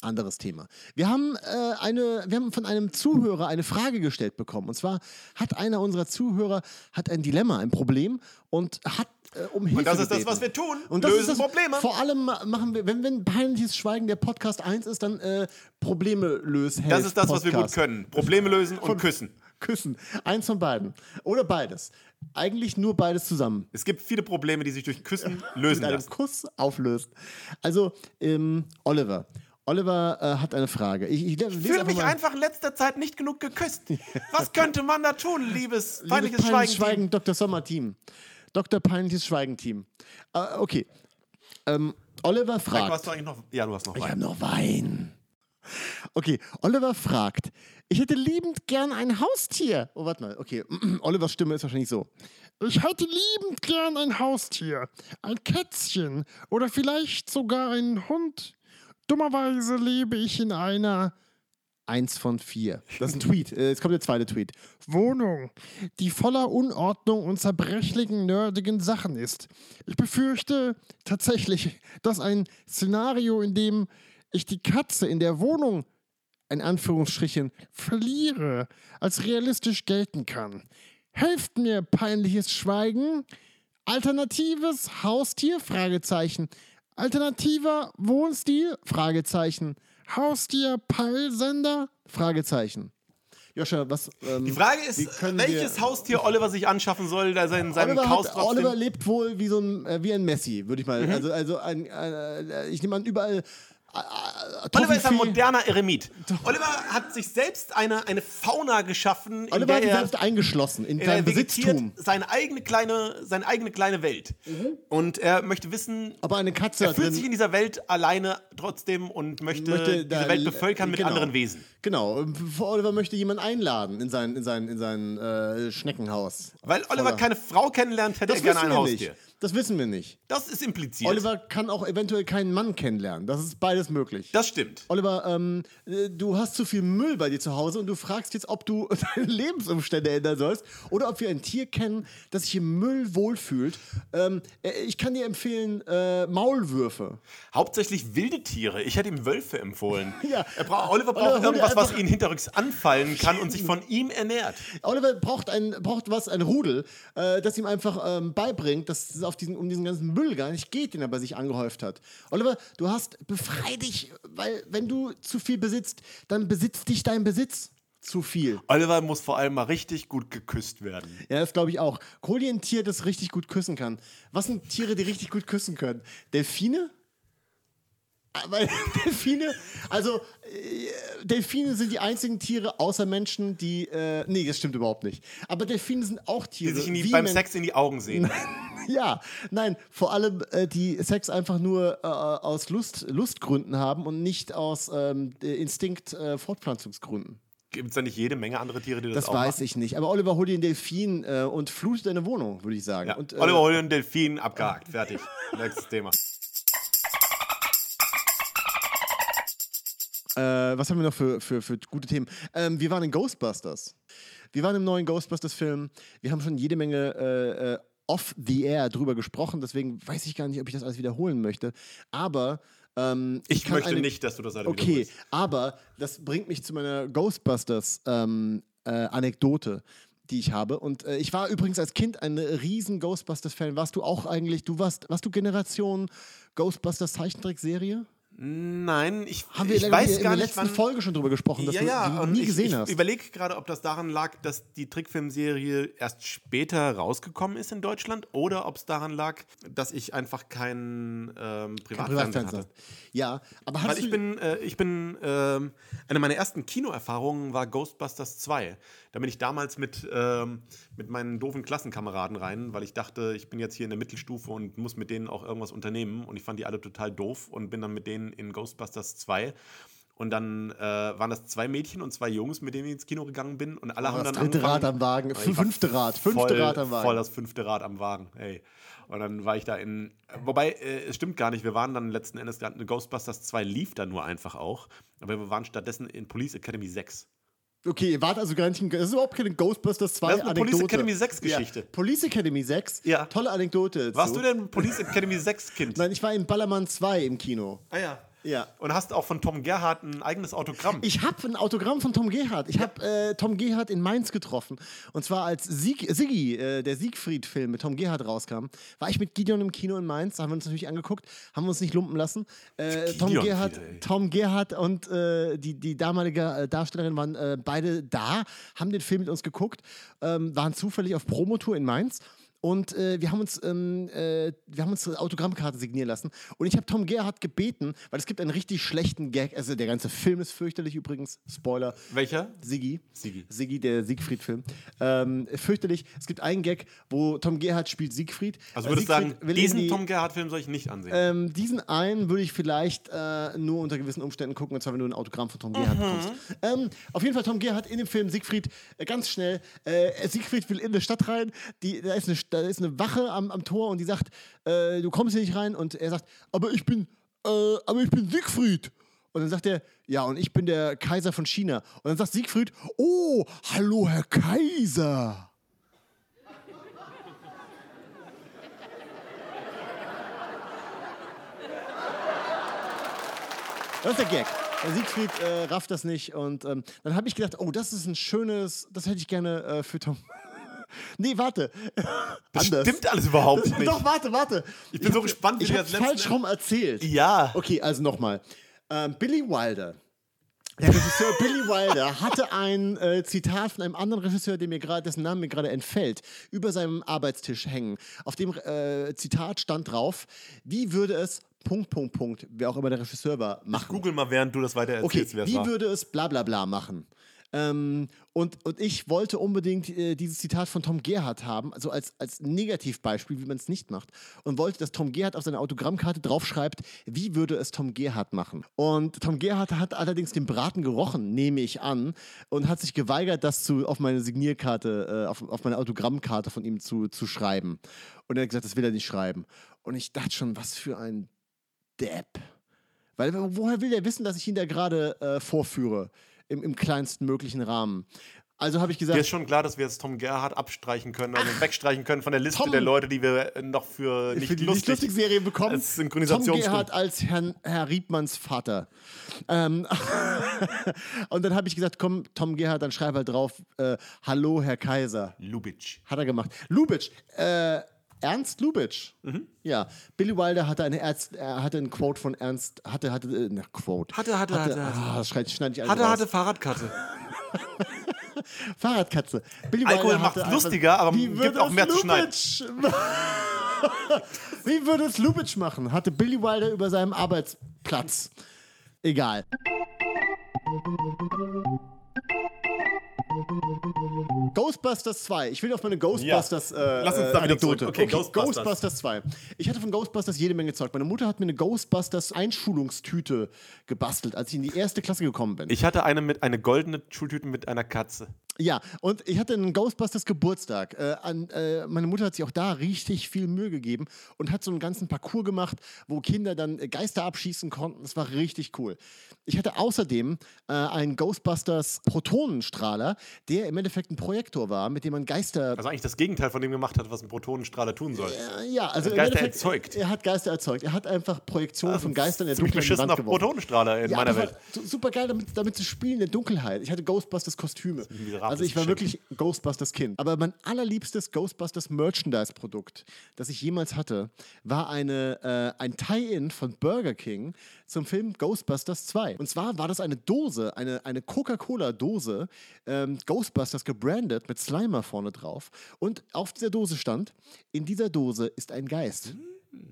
Anderes Thema. Wir haben, äh, eine, wir haben von einem Zuhörer eine Frage gestellt bekommen. Und zwar hat einer unserer Zuhörer hat ein Dilemma, ein Problem und hat äh, um Hilfe Und das ist das, gebeten. was wir tun. Und das Lösen ist das, Probleme. Vor allem ma- machen wir, wenn, wenn peinliches Schweigen der Podcast 1 ist, dann äh, Probleme lösen. Das ist das, was wir gut können. Probleme lösen und küssen. Küssen. Eins von beiden. Oder beides. Eigentlich nur beides zusammen. Es gibt viele Probleme, die sich durch Küssen lösen Mit einem lassen. Kuss auflöst. Also, ähm, Oliver. Oliver äh, hat eine Frage. Ich, ich, Ich fühle mich mal- einfach in letzter Zeit nicht genug geküsst. [LAUGHS] Was könnte man da tun, liebes Liebes peinliches Peinliches Schweigen? Schweigen, Dr. Sommer-Team. Dr. Peinliches Schweigen-Team. Äh, okay. Ähm, Oliver Du fragt. hast du eigentlich noch. Ja, du hast noch Ich Wein. habe noch Wein. Okay, Oliver fragt, ich hätte liebend gern ein Haustier. Oh, warte mal, okay, [CLEARS THROAT] Olivers Stimme ist wahrscheinlich so. Ich hätte liebend gern ein Haustier, ein Kätzchen oder vielleicht sogar einen Hund. Dummerweise lebe ich in einer Eins von vier. Das ist ein Tweet. Äh, Jetzt kommt der zweite Tweet. Wohnung, die voller Unordnung und zerbrechlichen, nerdigen Sachen ist. Ich befürchte tatsächlich, dass ein Szenario, in dem ich die Katze in der Wohnung, in Anführungsstrichen, verliere, als realistisch gelten kann. Helft mir, peinliches Schweigen. Alternatives Haustier? Fragezeichen. Alternativer Wohnstil? Fragezeichen. Haustier, Peilsender? Fragezeichen. Joscha, was. Ähm, Die Frage ist, welches wir- Haustier Oliver sich anschaffen soll, da sein, seinen Oliver, Chaos hat. Oliver lebt wohl wie so ein, äh, wie ein Messi, würde ich mal. Mhm. Also, also ein, äh, ich nehme an, überall. Äh, äh, Oliver ist ein moderner Eremit. Oliver hat sich selbst eine, eine Fauna geschaffen, in Oliver hat der sich er, selbst eingeschlossen in in der seinem er vegetiert Besitztum. seine eigene kleine, seine eigene kleine Welt. Und er möchte wissen, Aber eine Katze er fühlt sich in dieser Welt alleine trotzdem und möchte, möchte diese Welt bevölkern mit genau. anderen Wesen. Genau. Oliver möchte jemanden einladen in sein, in sein, in sein äh, Schneckenhaus. Weil Oliver Voller- keine Frau kennenlernt, hätte Das er gerne wissen ein wir Haustier. nicht. Das wissen wir nicht. Das ist impliziert. Oliver kann auch eventuell keinen Mann kennenlernen. Das ist beides möglich. das stimmt. Oliver, ähm, äh, du hast zu viel Müll bei dir zu Hause und du fragst jetzt, ob du [LAUGHS] deine Lebensumstände ändern sollst oder ob wir ein Tier kennen, das sich im Müll wohlfühlt. Ähm, äh, ich kann dir empfehlen, äh, Maulwürfe. Hauptsächlich wilde Tiere. Ich hätte ihm Wölfe empfohlen. [LAUGHS] Ja. Braucht, Oliver braucht Oliver, irgendwas, was ihn hinterrücks anfallen kann und sich von ihm ernährt. Oliver braucht, ein, braucht was, ein Rudel, äh, das ihm einfach ähm, beibringt, dass auf diesen, um diesen ganzen Müll gar nicht geht, den er bei sich angehäuft hat. Oliver, du hast, befrei dich, weil wenn du zu viel besitzt, dann besitzt dich dein Besitz zu viel. Oliver muss vor allem mal richtig gut geküsst werden. Ja, das glaube ich auch. Dir ein Tier, das richtig gut küssen kann. Was sind Tiere, die richtig gut küssen können? Delfine? Weil [LAUGHS] Delfine, also äh, Delfine sind die einzigen Tiere außer Menschen, die, äh, nee, das stimmt überhaupt nicht. Aber Delfine sind auch Die Tiere. sich in die, beim Men- Sex in die Augen sehen. [LAUGHS] Ja, nein, vor allem äh, die Sex einfach nur äh, aus Lust, Lustgründen haben und nicht aus ähm, äh, Fortpflanzungsgründen. Gibt es da nicht jede Menge andere Tiere, die das, Das auch weiß machen? ich nicht. Aber Oliver, hol dir einen Delfin äh, und flutet deine Wohnung, würde ich sagen. Ja. Und, äh, Oliver holt einen Delfin, abgehakt, fertig. [LAUGHS] Nächstes Thema. Äh, was haben wir noch für, für, für gute Themen? Ähm, wir waren in Ghostbusters. Wir waren im neuen Ghostbusters-Film. Wir haben schon jede Menge äh, äh, off the air drüber gesprochen. Deswegen weiß ich gar nicht, ob ich das alles wiederholen möchte. Aber ähm, Ich kann möchte eine- nicht, dass du das alle Okay, aber das bringt mich zu meiner Ghostbusters-Anekdote. die ich habe. Und äh, ich war übrigens als Kind ein riesen Ghostbusters-Fan. Warst du auch eigentlich, du warst, warst du Generation Ghostbusters Zeichentrickserie? Nein, ich, Haben wir ich in weiß der gar nicht, letzten wann... Folge schon drüber gesprochen, dass ja, du ja, die und nie ich, gesehen ich hast. überlege gerade, ob das daran lag, dass die Trickfilmserie erst später rausgekommen ist in Deutschland oder ob es daran lag, dass ich einfach keinen ähm, Privatfernsehen Privatfans hatte. Ja, aber hast Weil ich du, bin, äh, ich bin, ähm, eine meiner ersten Kinoerfahrungen war Ghostbusters 2. Da bin ich damals mit, ähm, mit meinen doofen Klassenkameraden rein, weil ich dachte, ich bin jetzt hier in der Mittelstufe und muss mit denen auch irgendwas unternehmen. Und ich fand die alle total doof und bin dann mit denen in Ghostbusters 2. Und dann äh, waren das zwei Mädchen und zwei Jungs, mit denen ich ins Kino gegangen bin. Und alle Oh, haben das dann dritte angefangen- Rad am Wagen, fünfte Rad, fünfte voll, Rad am Wagen. Voll das fünfte Rad am Wagen, ey. Und dann war ich da in. Wobei, äh, es stimmt gar nicht, wir waren dann letzten Endes, gerade- Ghostbusters 2 lief dann nur einfach auch. Aber wir waren stattdessen in Police Academy 6. Okay, ihr wart also gar nicht das ist überhaupt keine Ghostbusters 2 Das ist eine Police Anekdote. Academy 6 Geschichte. Ja, Police Academy 6, Ja. tolle Anekdote. Warst dazu. du denn Police Academy 6 Kind? Nein, ich war in Ballermann 2 im Kino. Ah ja. Ja. Und hast auch von Tom Gerhardt ein eigenes Autogramm. Ich habe ein Autogramm von Tom Gerhardt. Ich habe äh, Tom Gerhardt in Mainz getroffen. Und zwar als Sieg, Siggi, äh, der Siegfried-Film mit Tom Gerhardt rauskam, war ich mit Gideon im Kino in Mainz. Da haben wir uns natürlich angeguckt, haben wir uns nicht lumpen lassen. Äh, Tom, Gerhardt, wieder. Tom Gerhardt und äh, die, die damalige äh, Darstellerin waren äh, beide da, haben den Film mit uns geguckt, ähm, waren zufällig auf Promotour in Mainz. Und äh, wir haben uns ähm, äh, wir haben uns eine Autogrammkarte signieren lassen und ich habe Tom Gerhardt gebeten, weil es gibt einen richtig schlechten Gag, also der ganze Film ist fürchterlich übrigens, Spoiler. Welcher? Siggi. Siggi. Siggi, der Siegfried-Film. Ähm, fürchterlich. Es gibt einen Gag, wo Tom Gerhardt spielt Siegfried. Also Äh, würdest du sagen, diesen irgendwie- Tom Gerhardt-Film soll ich nicht ansehen. ähm, diesen einen würde ich vielleicht äh, nur unter gewissen Umständen gucken, und zwar wenn du ein Autogramm von Tom Gerhardt bekommst. Ähm, auf jeden Fall Tom Gerhardt in dem Film Siegfried äh, ganz schnell. Äh, Siegfried will in eine Stadt rein, die, da, ist eine, da ist eine Wache am, am Tor und die sagt, äh, du kommst hier nicht rein und er sagt, aber ich bin, äh, aber ich bin Siegfried. Und dann sagt er, ja, und ich bin der Kaiser von China. Und dann sagt Siegfried, oh, hallo, Herr Kaiser. Das ist der Gag. Siegfried äh, rafft das nicht und ähm, dann habe ich gedacht, oh, das ist ein schönes, das hätte ich gerne äh, für Tom. Nee, warte. [LAUGHS] das Anders. stimmt alles überhaupt nicht. Doch, warte, warte. Ich bin so hab- gespannt, wie ich das falsch rum erzählt. Ja. Okay, also nochmal. Ähm, Billy Wilder. Der Regisseur [LAUGHS] Billy Wilder hatte ein äh, Zitat von einem anderen Regisseur, der mir gerade, dessen Name mir gerade entfällt, über seinem Arbeitstisch hängen. Auf dem äh, Zitat stand drauf: Wie würde es Punkt Punkt Punkt, wer auch immer der Regisseur war, machen? Google mal, während du das weiter Okay, erzählst, wer es wie würde es bla bla bla machen? Ähm, und, und ich wollte unbedingt äh, dieses Zitat von Tom Gerhardt haben, also als, als Negativbeispiel, wie man es nicht macht. Und wollte, dass Tom Gerhardt auf seiner Autogrammkarte draufschreibt, wie würde es Tom Gerhardt machen. Und Tom Gerhardt hat allerdings den Braten gerochen, nehme ich an, und hat sich geweigert, das zu, auf meine Signierkarte, äh, auf, auf meine Autogrammkarte von ihm zu, zu schreiben. Und er hat gesagt, das will er nicht schreiben. Und ich dachte schon, was für ein Depp. Weil woher will der wissen, dass ich ihn da gerade äh, vorführe? Im, Im kleinsten möglichen Rahmen. Also habe ich Dir gesagt, ist schon klar, dass wir jetzt Tom Gerhardt abstreichen können, also wegstreichen können von der Liste Tom- der Leute, die wir noch für nicht für die lustig, nicht lustig Serie bekommen. als Tom. Gerhardt als Herrn, Herr Riedmanns Vater. Ähm, [LAUGHS] und dann habe ich gesagt, komm, Tom Gerhardt, dann schreib halt drauf, äh, hallo Herr Kaiser. Lubitsch. Hat er gemacht. Lubitsch, äh, Ernst Lubitsch. Mhm. Ja, Billy Wilder hatte eine Ernst, er hatte ein Quote von Ernst, hatte, hatte, ne, Quote. Hatte, hatte, hatte, hatte. Ah, das schneide schneid ich Hatte, raus. hatte Fahrradkarte. [LAUGHS] Fahrradkatze. Billy Alkohol Wilder macht's hatte lustiger, aber gibt auch es mehr zu schneiden. [LAUGHS] Wie würde es Lubitsch machen? Hatte Billy Wilder über seinem Arbeitsplatz. Egal. Ghostbusters 2. Ich will auf meine Ghostbusters Ja. äh, Lass uns da äh, wieder Anekdote. zurück. Okay, Ghostbusters. Ghostbusters 2. Ich hatte von Ghostbusters jede Menge Zeug. Meine Mutter hat mir eine Ghostbusters Einschulungstüte gebastelt, als ich in die erste Klasse gekommen bin. Ich hatte eine mit eine goldene Schultüte mit einer Katze. Ja, und ich hatte einen Ghostbusters Geburtstag. Äh, an, äh, meine Mutter hat sich auch da richtig viel Mühe gegeben und hat so einen ganzen Parcours gemacht, wo Kinder dann äh, Geister abschießen konnten. Das war richtig cool. Ich hatte außerdem äh, einen Ghostbusters Protonenstrahler, der im Endeffekt ein Projektor war, mit dem man Geister Also eigentlich das Gegenteil von dem gemacht hat, was ein Protonenstrahler tun soll. Ja, also im Geister Endeffekt, erzeugt. Er hat Geister erzeugt. Er hat einfach Projektionen von Geistern der Ziemlich Dunkelheit beschissener geworfen. Protonenstrahler in Ja, meiner Welt. super geil, damit, damit zu spielen in der Dunkelheit. Ich hatte Ghostbusters Kostüme. Also ich war Geschenk. wirklich Ghostbusters Kind. Aber mein allerliebstes Ghostbusters Merchandise Produkt, das ich jemals hatte, war eine, äh, ein Tie-In von Burger King zum Film Ghostbusters 2. Und zwar war das eine Dose, eine, eine Coca-Cola-Dose, ähm, Ghostbusters gebrandet mit Slimer vorne drauf. Und auf dieser Dose stand, in dieser Dose ist ein Geist.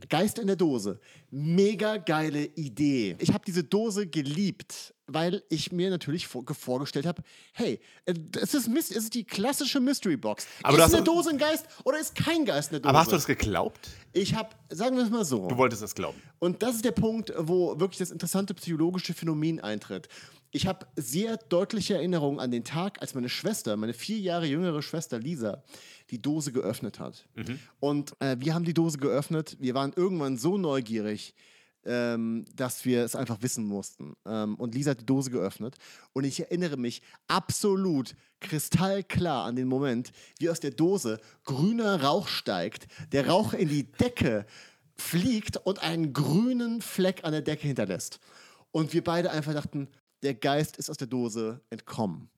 Geist in der Dose. Mega geile Idee. Ich habe diese Dose geliebt, weil ich mir natürlich vor, vorgestellt habe, hey, äh, es ist, es ist die klassische Mystery Box. Aber ist doch- Dose ein Geist oder ist kein Geist in der Dose? Aber hast du das geglaubt? ich habe, sagen wir es mal so. Du wolltest es glauben. Und das ist der Punkt, wo wirklich das interessante psychologische Phänomen eintritt. Ich habe sehr deutliche Erinnerungen an den Tag, als meine Schwester, meine vier Jahre jüngere Schwester Lisa, die Dose geöffnet hat. Und äh, wir haben die Dose geöffnet. Wir waren irgendwann so neugierig, ähm, dass wir es einfach wissen mussten. Ähm, und Lisa hat die Dose geöffnet. Und ich erinnere mich absolut kristallklar an den Moment, wie aus der Dose grüner Rauch steigt, der Rauch in die Decke fliegt und einen grünen Fleck an der Decke hinterlässt. Und wir beide einfach dachten, der Geist ist aus der Dose entkommen.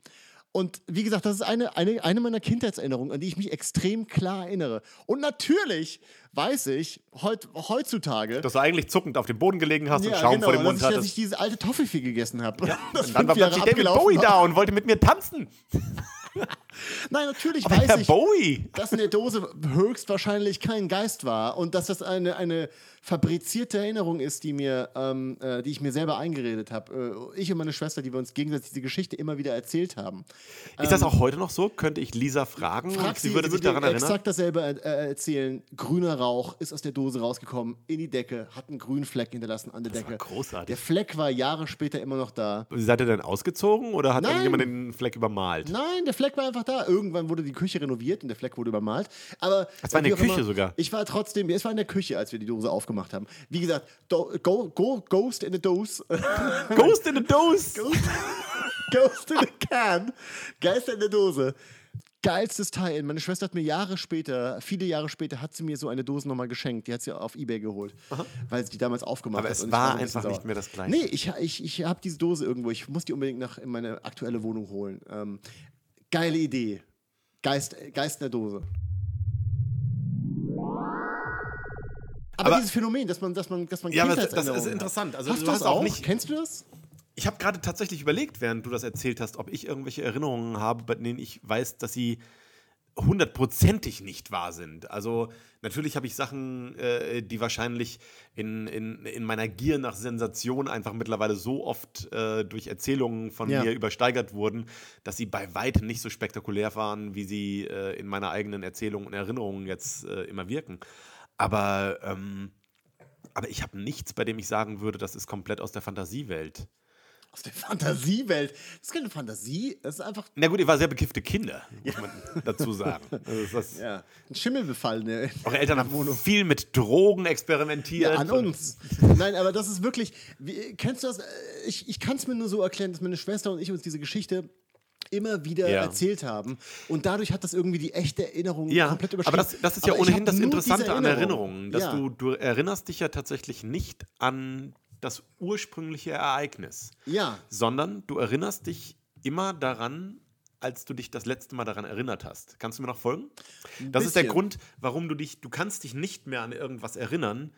Und wie gesagt, das ist eine, eine, eine meiner Kindheitserinnerungen, an die ich mich extrem klar erinnere. Und natürlich weiß ich heut, heutzutage, Dass du eigentlich zuckend auf dem Boden gelegen hast und ja, Schaum genau, vor dem dass, Mund ich, dass ich hattest. diese alte Toffifee gegessen habe. [LAUGHS] das Und dann war plötzlich David Bowie war. da und wollte mit mir tanzen. [LAUGHS] Nein, natürlich Aber weiß Herr ich, Bowie. dass in der Dose höchstwahrscheinlich kein Geist war und dass das eine, eine fabrizierte Erinnerung ist, die, mir, ähm, äh, die ich mir selber eingeredet habe. Äh, ich und meine Schwester, die wir uns gegenseitig diese Geschichte immer wieder erzählt haben. Ist das auch heute noch so? Könnte ich Lisa fragen? Frag sie, würde sich daran erinnern. exakt dasselbe äh, erzählen. Grüner Rauch ist aus der Dose rausgekommen, in die Decke, hat einen grünen Fleck hinterlassen an der war Decke. großartig. Der Fleck war Jahre später immer noch da. Seid ihr denn ausgezogen oder hat Nein. irgendjemand den Fleck übermalt? Nein, der Fleck war einfach da. Irgendwann wurde die Küche renoviert und der Fleck wurde übermalt. Aber Das war in der Küche sogar. Ich war trotzdem, es war in der Küche, als wir die Dose aufgemacht haben. Wie gesagt, do, go, go, Ghost in a Dose. [LAUGHS] Ghost in a Dose! Ghost in a Can. Geister in der Dose. Geilstes Teil. Meine Schwester hat mir Jahre später, viele Jahre später, hat sie mir so eine Dose nochmal geschenkt. Die hat sie auf Ebay geholt, weil sie die damals aufgemacht Aber hat. es und ich war bisschen einfach nicht mehr das Gleiche. Nee, ich, ich, ich habe diese Dose irgendwo. Ich muss die unbedingt nach in meine aktuelle Wohnung holen. Ähm, geile Idee. Geist, Geist in der Dose. Aber, Aber- dieses Phänomen, dass man, dass man, dass man Ja, aber das- das ist interessant. Also hast du das auch auch? nicht- Kennst du das? Ich habe gerade tatsächlich überlegt, während du das erzählt hast, ob ich irgendwelche Erinnerungen habe, bei denen ich weiß, dass sie hundertprozentig nicht wahr sind. Also natürlich habe ich Sachen, äh, die wahrscheinlich in, in, in meiner Gier nach Sensation einfach mittlerweile so oft äh, durch Erzählungen von Ja. mir übersteigert wurden, dass sie bei weitem nicht so spektakulär waren, wie sie äh, in meiner eigenen Erzählung und Erinnerungen jetzt äh, immer wirken. Aber, ähm, aber ich habe nichts, bei dem ich sagen würde, das ist komplett aus der Fantasiewelt. Aus der Fantasiewelt. Das ist keine Fantasie, das ist einfach Na gut, ihr war sehr bekiffte Kinder, muss man dazu sagen. [LAUGHS] Also ja, ein Schimmelbefall. Ne? Eure Eltern haben viel mit Drogen experimentiert. Ja, an uns. Nein, aber das ist wirklich. Wie, kennst du das? Äh, Ich, ich kann es mir nur so erklären, dass meine Schwester und ich uns diese Geschichte immer wieder Ja. erzählt haben. Und dadurch hat das irgendwie die echte Erinnerung Ja, komplett aber überschritten. das, das ist ja Aber ohnehin das Interessante an Erinnerung. Erinnerungen, dass ja. du, du erinnerst dich ja tatsächlich nicht an das ursprüngliche Ereignis, Ja. sondern du erinnerst dich immer daran, als du dich das letzte Mal daran erinnert hast. Kannst du mir noch folgen? Das ist der bisschen. Grund, warum du dich, du kannst dich nicht mehr an irgendwas erinnern,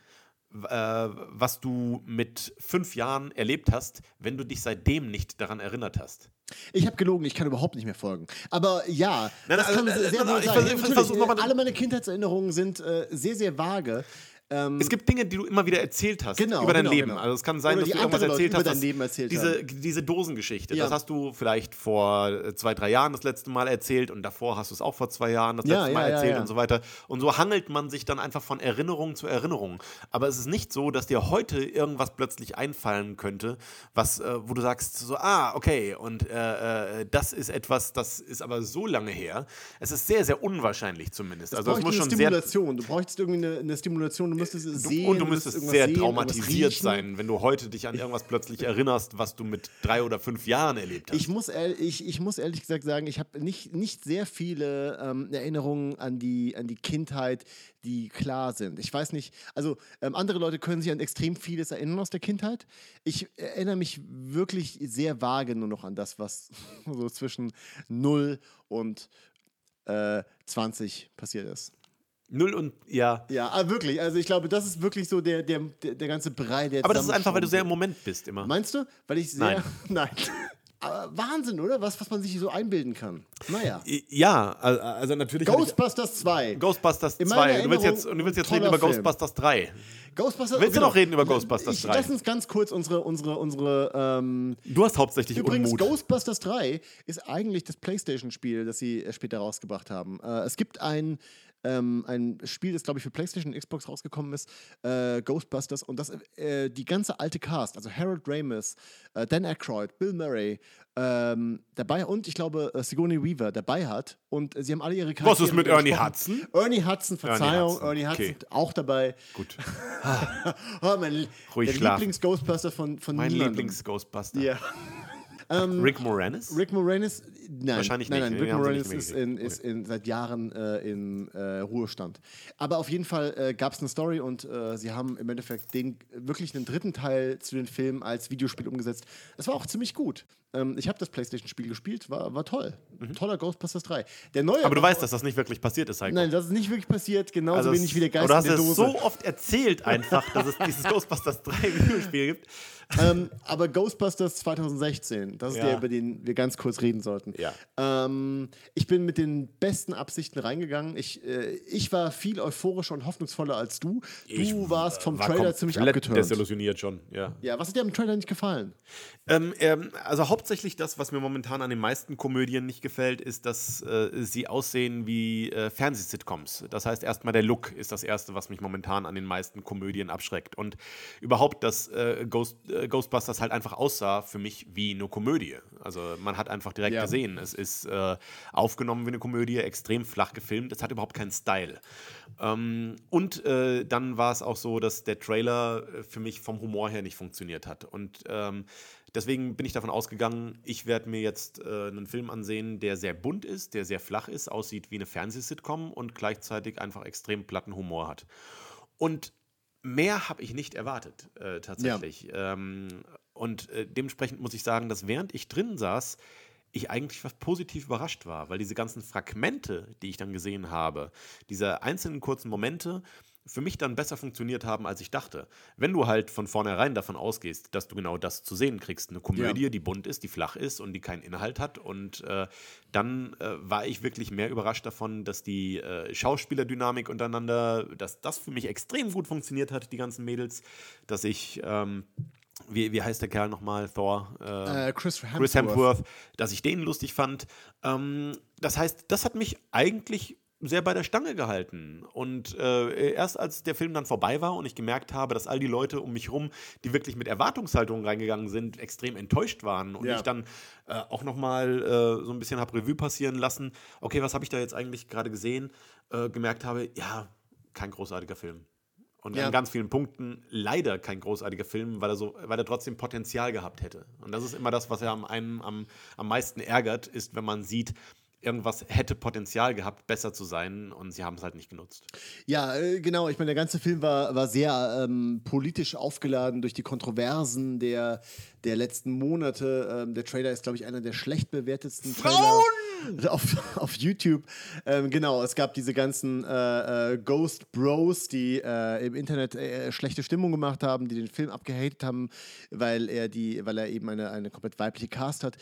was du mit fünf Jahren erlebt hast, wenn du dich seitdem nicht daran erinnert hast. Ich habe gelogen, ich kann überhaupt nicht mehr folgen. Aber ja, Nein, das also, kann äh, sehr nein, wohl sein. versuch äh, alle meine Kindheitserinnerungen sind äh, sehr, sehr vage. Ähm, Es gibt Dinge, die du immer wieder erzählt hast Genau, über dein genau, Leben. genau. Also es kann sein, Oder dass du irgendwas erzählt über hast. dein dass Leben erzählt diese, diese Dosengeschichte, Ja. das hast du vielleicht vor äh, zwei, drei Jahren das letzte Mal erzählt und davor hast du es auch vor zwei Jahren das Ja, letzte Mal ja, erzählt und so weiter. Und so hangelt man sich dann einfach von Erinnerung zu Erinnerung. Aber es ist nicht so, dass dir heute irgendwas plötzlich einfallen könnte, was, äh, wo du sagst, so, ah, okay, und äh, äh, das ist etwas, das ist aber so lange her. Es ist sehr, sehr unwahrscheinlich zumindest. also es muss schon sehr Stimulation. Du bräuchtest irgendwie eine, eine Stimulation, du müsstest es sehen. und du müsstest sehr sehen, traumatisiert sein, wenn du heute dich an irgendwas plötzlich erinnerst, was du mit drei oder fünf Jahren erlebt hast. Ich muss, ehrlich, ich, ich muss ehrlich gesagt sagen, ich habe nicht, nicht sehr viele ähm, Erinnerungen an die, an die Kindheit, die klar sind. Ich weiß nicht, also ähm, andere Leute können sich an extrem vieles erinnern aus der Kindheit. Ich erinnere mich wirklich sehr vage nur noch an das, was [LAUGHS] so zwischen 0 und äh, 20 passiert ist. Null und ja. Ja, ah, wirklich. Also ich glaube, das ist wirklich so der, der, der, ganze Brei, der Aber das ist einfach, weil du sehr im. Moment bist immer. Meinst du? Weil ich sehr. Nein. [LAUGHS] Nein. Aber Wahnsinn, oder? Was, was man sich so einbilden kann. Naja. Ja, al- also natürlich. ich- Ghostbusters 2. Ghostbusters In 2. meiner Und du willst jetzt, du willst jetzt reden über Film. Ghostbusters 3. Ghostbusters, Willst du noch reden über Ghostbusters ich, 3? Lass uns ganz kurz unsere, unsere, unsere ähm, Du hast hauptsächlich Übrigens, Unmut. Ghostbusters 3 ist eigentlich das PlayStation-Spiel, das sie später rausgebracht haben. Äh, es gibt ein, ähm, ein Spiel, das, glaube ich, für PlayStation und Xbox rausgekommen ist, äh, Ghostbusters. Und das, äh, die ganze alte Cast, also Harold Ramis, äh, Dan Aykroyd, Bill Murray, ähm, dabei und ich glaube äh, Sigourney Weaver dabei hat. Und äh, sie haben alle ihre Was ist Charaktere mit Ernie gesprochen. Hudson? Ernie Hudson, Verzeihung, Hudson, Ernie Hudson okay. auch dabei. Gut. [LAUGHS] oh, mein Ruhig der. Lieblings-Ghostbuster von, von Mein. Lieblings-Ghostbuster. Ja. Rick Moranis? Rick Moranis, nein, Wahrscheinlich nein, nicht, nein, ne? Rick Moranis ist, in, ist in, seit Jahren äh, in äh, Ruhestand. Aber auf jeden Fall äh, gab es eine Story und äh, sie haben im Endeffekt den, wirklich einen dritten Teil zu den Filmen als Videospiel umgesetzt. Das war auch ziemlich gut. Ähm, ich habe das PlayStation-Spiel gespielt, war, war toll. Toller Ghostbusters 3. Der neue Mhm. Aber du weißt, dass das nicht wirklich passiert ist, Heiko. Nein, das ist nicht wirklich passiert, genauso Also wenig es- wie der Geist aber du hast in der es Dose. so oft erzählt einfach, dass es dieses [LAUGHS] Ghostbusters 3 Videospiel gibt. ähm, aber Ghostbusters 2016, das ist Ja. der, über den wir ganz kurz reden sollten. Ja. Ähm, ich bin mit den besten Absichten reingegangen. Ich, äh, ich war viel euphorischer und hoffnungsvoller als du. Du warst vom Trailer ziemlich abgeturnt. desillusioniert schon, ja. Ja, was hat dir am Trailer nicht gefallen? Ähm, ähm, also hauptsächlich das, was mir momentan an den meisten Komödien nicht gefällt, ist, dass äh, sie aussehen wie äh, Fernsehsitcoms. Das heißt, erstmal der Look ist das Erste, was mich momentan an den meisten Komödien abschreckt. Und überhaupt, dass äh, Ghost, äh, Ghostbusters halt einfach aussah für mich wie eine Komödie. Also man hat einfach direkt Ja. gesehen, es ist äh, aufgenommen wie eine Komödie, extrem flach gefilmt, es hat überhaupt keinen Style. Ähm, und äh, dann war es auch so, dass der Trailer äh, für mich vom Humor her nicht funktioniert hat. Und ähm, deswegen bin ich davon ausgegangen, ich werde mir jetzt äh, einen Film ansehen, der sehr bunt ist, der sehr flach ist, aussieht wie eine Fernsehsitcom und gleichzeitig einfach extrem platten Humor hat. Und mehr habe ich nicht erwartet, äh, tatsächlich. Ähm, und äh, dementsprechend muss ich sagen, dass während ich drin saß, ich eigentlich fast positiv überrascht war, weil diese ganzen Fragmente, die ich dann gesehen habe, diese einzelnen kurzen Momente, für mich dann besser funktioniert haben, als ich dachte. Wenn du halt von vornherein davon ausgehst, dass du genau das zu sehen kriegst, eine Komödie, die bunt ist, die flach ist und die keinen Inhalt hat, und äh, dann äh, war ich wirklich mehr überrascht davon, dass die äh, Schauspielerdynamik untereinander, dass das für mich extrem gut funktioniert hat, die ganzen Mädels, dass ich ähm, wie, wie heißt der Kerl nochmal? Thor? Äh, Chris Hemsworth. Chris Hemsworth, dass ich den lustig fand. Ähm, das heißt, das hat mich eigentlich sehr bei der Stange gehalten. Und äh, erst als der Film dann vorbei war und ich gemerkt habe, dass all die Leute um mich rum, die wirklich mit Erwartungshaltungen reingegangen sind, extrem enttäuscht waren und Ja. ich dann äh, auch nochmal äh, so ein bisschen habe Revue passieren lassen, okay, was habe ich da jetzt eigentlich gerade gesehen, äh, gemerkt habe, ja, kein großartiger Film. Und Ja. an ganz vielen Punkten leider kein großartiger Film, weil er, so, weil er trotzdem Potenzial gehabt hätte. Und das ist immer das, was ja am, einen, am, am meisten ärgert, ist, wenn man sieht, irgendwas hätte Potenzial gehabt, besser zu sein und sie haben es halt nicht genutzt. Ja, äh, genau. Ich meine, der ganze Film war, war sehr ähm, politisch aufgeladen durch die Kontroversen der, der letzten Monate. Ähm, der Trailer ist, glaube ich, einer der schlecht bewertetsten Trailer [LAUGHS] auf, auf YouTube. Ähm, genau, es gab diese ganzen äh, äh, Ghost Bros, die äh, im Internet äh, schlechte Stimmung gemacht haben, die den Film abgehatet haben, weil er, die, weil er eben eine, eine komplett weibliche Cast hat.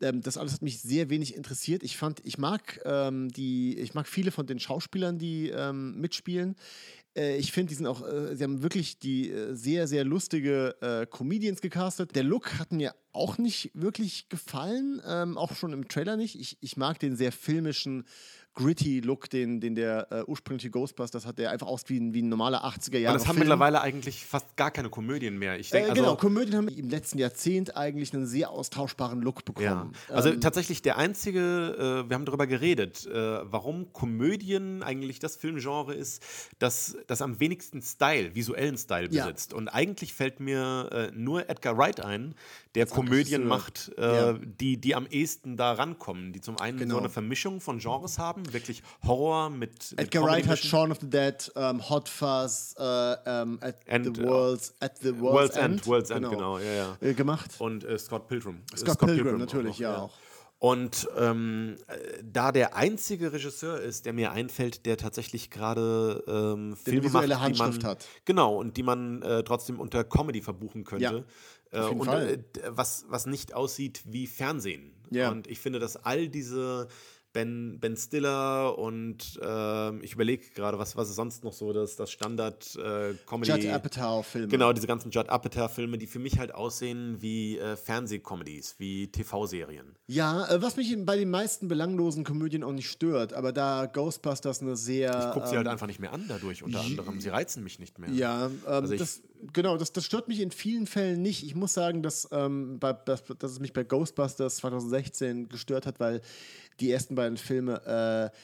Ähm, das alles hat mich sehr wenig interessiert. Ich fand, ich mag ähm, die, ich mag viele von den Schauspielern, die ähm, mitspielen. Äh, ich finde, die sind auch, äh, sie haben wirklich die äh, sehr, sehr lustige äh, Comedians gecastet. Der Look hat mir auch nicht wirklich gefallen, ähm, auch schon im Trailer nicht. Ich, ich mag den sehr filmischen, gritty Look, den, den der äh, ursprüngliche Ghostbusters hat, der einfach aussieht wie ein, wie ein normaler 80er Jahre. Und es haben Film. mittlerweile eigentlich fast gar keine Komödien mehr. Ich Äh, denke, also, genau, Komödien haben im letzten Jahrzehnt eigentlich einen sehr austauschbaren Look Ja, bekommen. also Ähm, tatsächlich der einzige, äh, wir haben darüber geredet, äh, warum Komödien eigentlich das Filmgenre ist, das, das am wenigsten Style, visuellen Style Ja. besitzt. Und eigentlich fällt mir äh, nur Edgar Wright ein, der Komödien macht, äh, Ja. die, die am ehesten da rankommen, die zum einen Genau. so eine Vermischung von Genres haben, wirklich Horror mit, Edgar Wright hat. Shaun of the Dead, ähm, Hot Fuzz, äh, ähm, at, And, the äh, World's, at the World's, World's End, End, World's End, genau, ja, ja. Äh, gemacht. Und äh, Scott Pilgrim. Äh, Scott Pilgrim, natürlich, ja, auch. Und ähm, äh, da der einzige Regisseur ist, der mir einfällt, der tatsächlich gerade ähm, Filme visuelle macht, die man, Handschrift hat. Genau, und die man äh, trotzdem unter Comedy verbuchen könnte. Äh, jeden und Fall. äh, was, was nicht aussieht wie Fernsehen. Ja. Und ich finde, dass all diese Ben, ben Stiller und ähm, ich überlege gerade, was, was ist sonst noch so das, das Standard-Comedy. Judd Apatow-Filme. Genau, diese ganzen Judd Apatow-Filme, die für mich halt aussehen wie äh, Fernsehcomedies, wie TV-Serien. Ja, äh, was mich bei den meisten belanglosen Komödien auch nicht stört, aber da Ghostbusters eine sehr. Ich gucke sie ähm, halt einfach nicht mehr an dadurch, unter anderem. Sie reizen mich nicht mehr. Ja, ähm, Also ich- das, genau, das, das stört mich in vielen Fällen nicht. Ich muss sagen, dass, ähm, bei, dass, dass es mich bei Ghostbusters 2016 gestört hat, weil die ersten beiden Filme. Äh,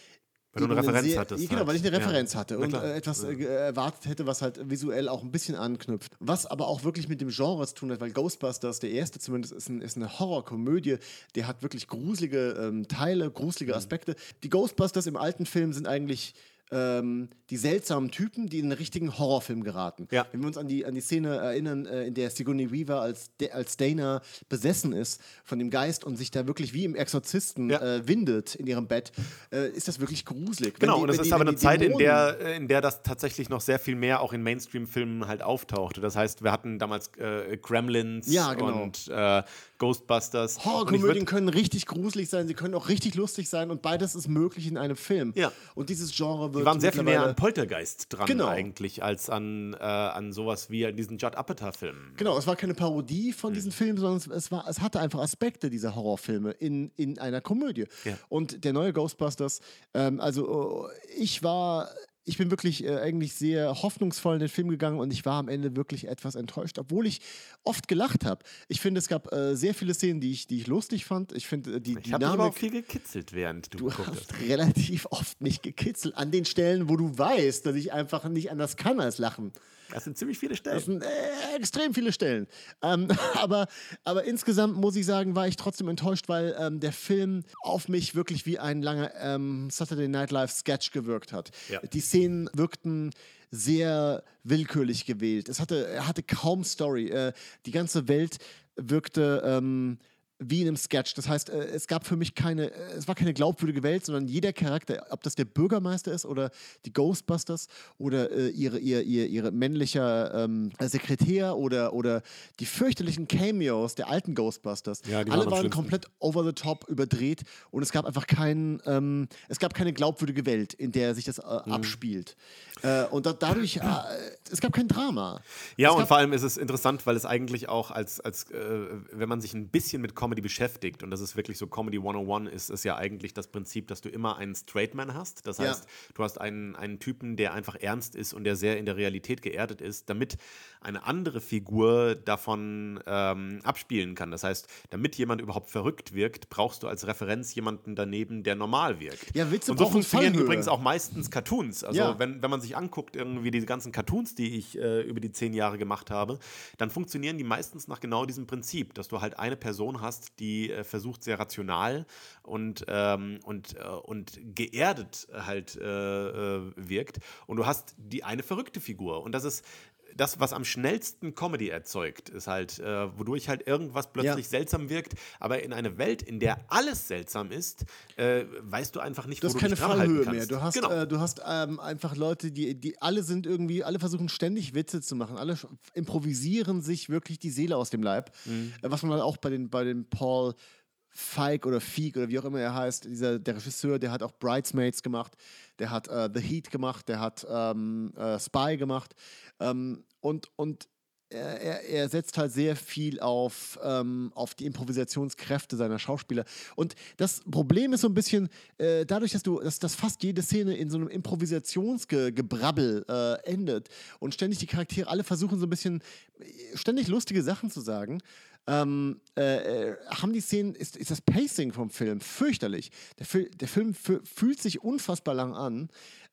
Weil du eine Referenz sehr, hattest Genau, halt. weil ich eine Ja. Referenz hatte Na und klar. äh, etwas äh, erwartet hätte, was halt visuell auch ein bisschen anknüpft. Was aber auch wirklich mit dem Genre zu tun hat, weil Ghostbusters, der erste zumindest, ist, ein, ist eine Horrorkomödie, der hat wirklich gruselige ähm, Teile, gruselige Mhm. Aspekte. Die Ghostbusters im alten Film sind eigentlich ähm, die seltsamen Typen, die in einen richtigen Horrorfilm geraten. Ja. Wenn wir uns an die, an die Szene erinnern, äh, in der Sigourney Weaver als, De als Dana besessen ist von dem Geist und sich da wirklich wie im Exorzisten Ja. äh, windet in ihrem Bett, äh, ist das wirklich gruselig. Genau, die- und es wenn ist die- aber eine Zeit, in der, äh, in der das tatsächlich noch sehr viel mehr auch in Mainstream-Filmen halt auftauchte. Das heißt, wir hatten damals äh, Gremlins Ja, genau. und äh, Ghostbusters. Horrorkomödien können richtig gruselig sein, sie können auch richtig lustig sein und beides ist möglich in einem Film. Ja. Und dieses Genre wird Die waren sehr viel näher mittlerweile- an Poltergeist dran Genau. eigentlich, als an, äh, an sowas wie diesen Judd Apatow-Film. Genau, es war keine Parodie von diesen Filmen, sondern es, war, es hatte einfach Aspekte dieser Horrorfilme in, in einer Komödie. Ja. Und der neue Ghostbusters, ähm, also äh, ich war, ich bin wirklich äh, eigentlich sehr hoffnungsvoll in den Film gegangen und ich war am Ende wirklich etwas enttäuscht, obwohl ich oft gelacht habe. Ich finde, es gab äh, sehr viele Szenen, die ich, die ich lustig fand. Ich finde, äh, die Ich habe mich aber auch Dynamik. viel gekitzelt, während du, Du hast relativ oft mich gekitzelt an den Stellen, wo du weißt, dass ich einfach nicht anders kann als lachen. Das sind ziemlich viele Das Stellen. sind äh, extrem viele Stellen. Ähm, [LAUGHS] aber, aber insgesamt muss ich sagen, war ich trotzdem enttäuscht, weil ähm, der Film auf mich wirklich wie ein langer ähm, Saturday Night Live Sketch gewirkt hat. Ja. Die Szenen wirkten sehr willkürlich gewählt. Es hatte, er hatte kaum Story. Äh, die ganze Welt wirkte ähm, wie in einem Sketch. Das heißt, äh, es gab für mich keine, äh, es war keine glaubwürdige Welt, sondern jeder Charakter, ob das der Bürgermeister ist oder die Ghostbusters oder äh, ihre, ihr, ihr, ihre männlicher ähm, Sekretär oder, oder die fürchterlichen Cameos der alten Ghostbusters, Ja, alle waren komplett over the top überdreht und es gab einfach keinen, ähm, es gab keine glaubwürdige Welt, in der sich das äh, Mhm. abspielt. Äh, und da, dadurch, äh, es gab kein Drama. Ja, es und vor allem ist es interessant, weil es eigentlich auch als, als wenn man sich ein bisschen mit Comedy beschäftigt, und das ist wirklich so Comedy 101, ist es ja eigentlich das Prinzip, dass du immer einen Straight Man hast. Das Ja. heißt, du hast einen, einen Typen, der einfach ernst ist und der sehr in der Realität geerdet ist, damit eine andere Figur davon ähm, abspielen kann. Das heißt, damit jemand überhaupt verrückt wirkt, brauchst du als Referenz jemanden daneben, der normal wirkt. Ja, Witze und so funktionieren Fallhöhe. übrigens auch meistens Cartoons. Also Ja. wenn, wenn man sich anguckt, irgendwie diese ganzen Cartoons, die ich äh, über die zehn Jahre gemacht habe, dann funktionieren die meistens nach genau diesem Prinzip, dass du halt eine Person hast, die äh, versucht, sehr rational und, ähm, und, äh, und geerdet halt äh, äh, wirkt. Und du hast die eine verrückte Figur. Und das ist das, was am schnellsten Comedy erzeugt, ist halt, äh, wodurch halt irgendwas plötzlich Ja. seltsam wirkt. Aber in eine Welt, in der alles seltsam ist, äh, weißt du einfach nicht, Du wo hast du keine dich Fallhöhe kannst. mehr. Du hast, genau. äh, du hast ähm, einfach Leute, die, die alle sind irgendwie, alle versuchen ständig Witze zu machen. Alle improvisieren sich wirklich die Seele aus dem Leib. Mhm. Äh, was man halt auch bei den, bei den Paul Feig oder Feig oder wie auch immer er heißt, dieser, der Regisseur, der hat auch Bridesmaids gemacht, der hat äh, The Heat gemacht, der hat ähm, äh, Spy gemacht. Ähm, und, und er, er, setzt halt sehr viel auf, ähm, auf die Improvisationskräfte seiner Schauspieler. Und das Problem ist so ein bisschen, äh, dadurch, dass du, dass, dass fast jede Szene in so einem Improvisationsgebrabbel äh, endet und ständig die Charaktere alle versuchen so ein bisschen äh, ständig lustige Sachen zu sagen, ähm, äh, äh, haben die Szenen, ist, ist das Pacing vom Film fürchterlich. Der, der Film fü- fühlt sich unfassbar lang an,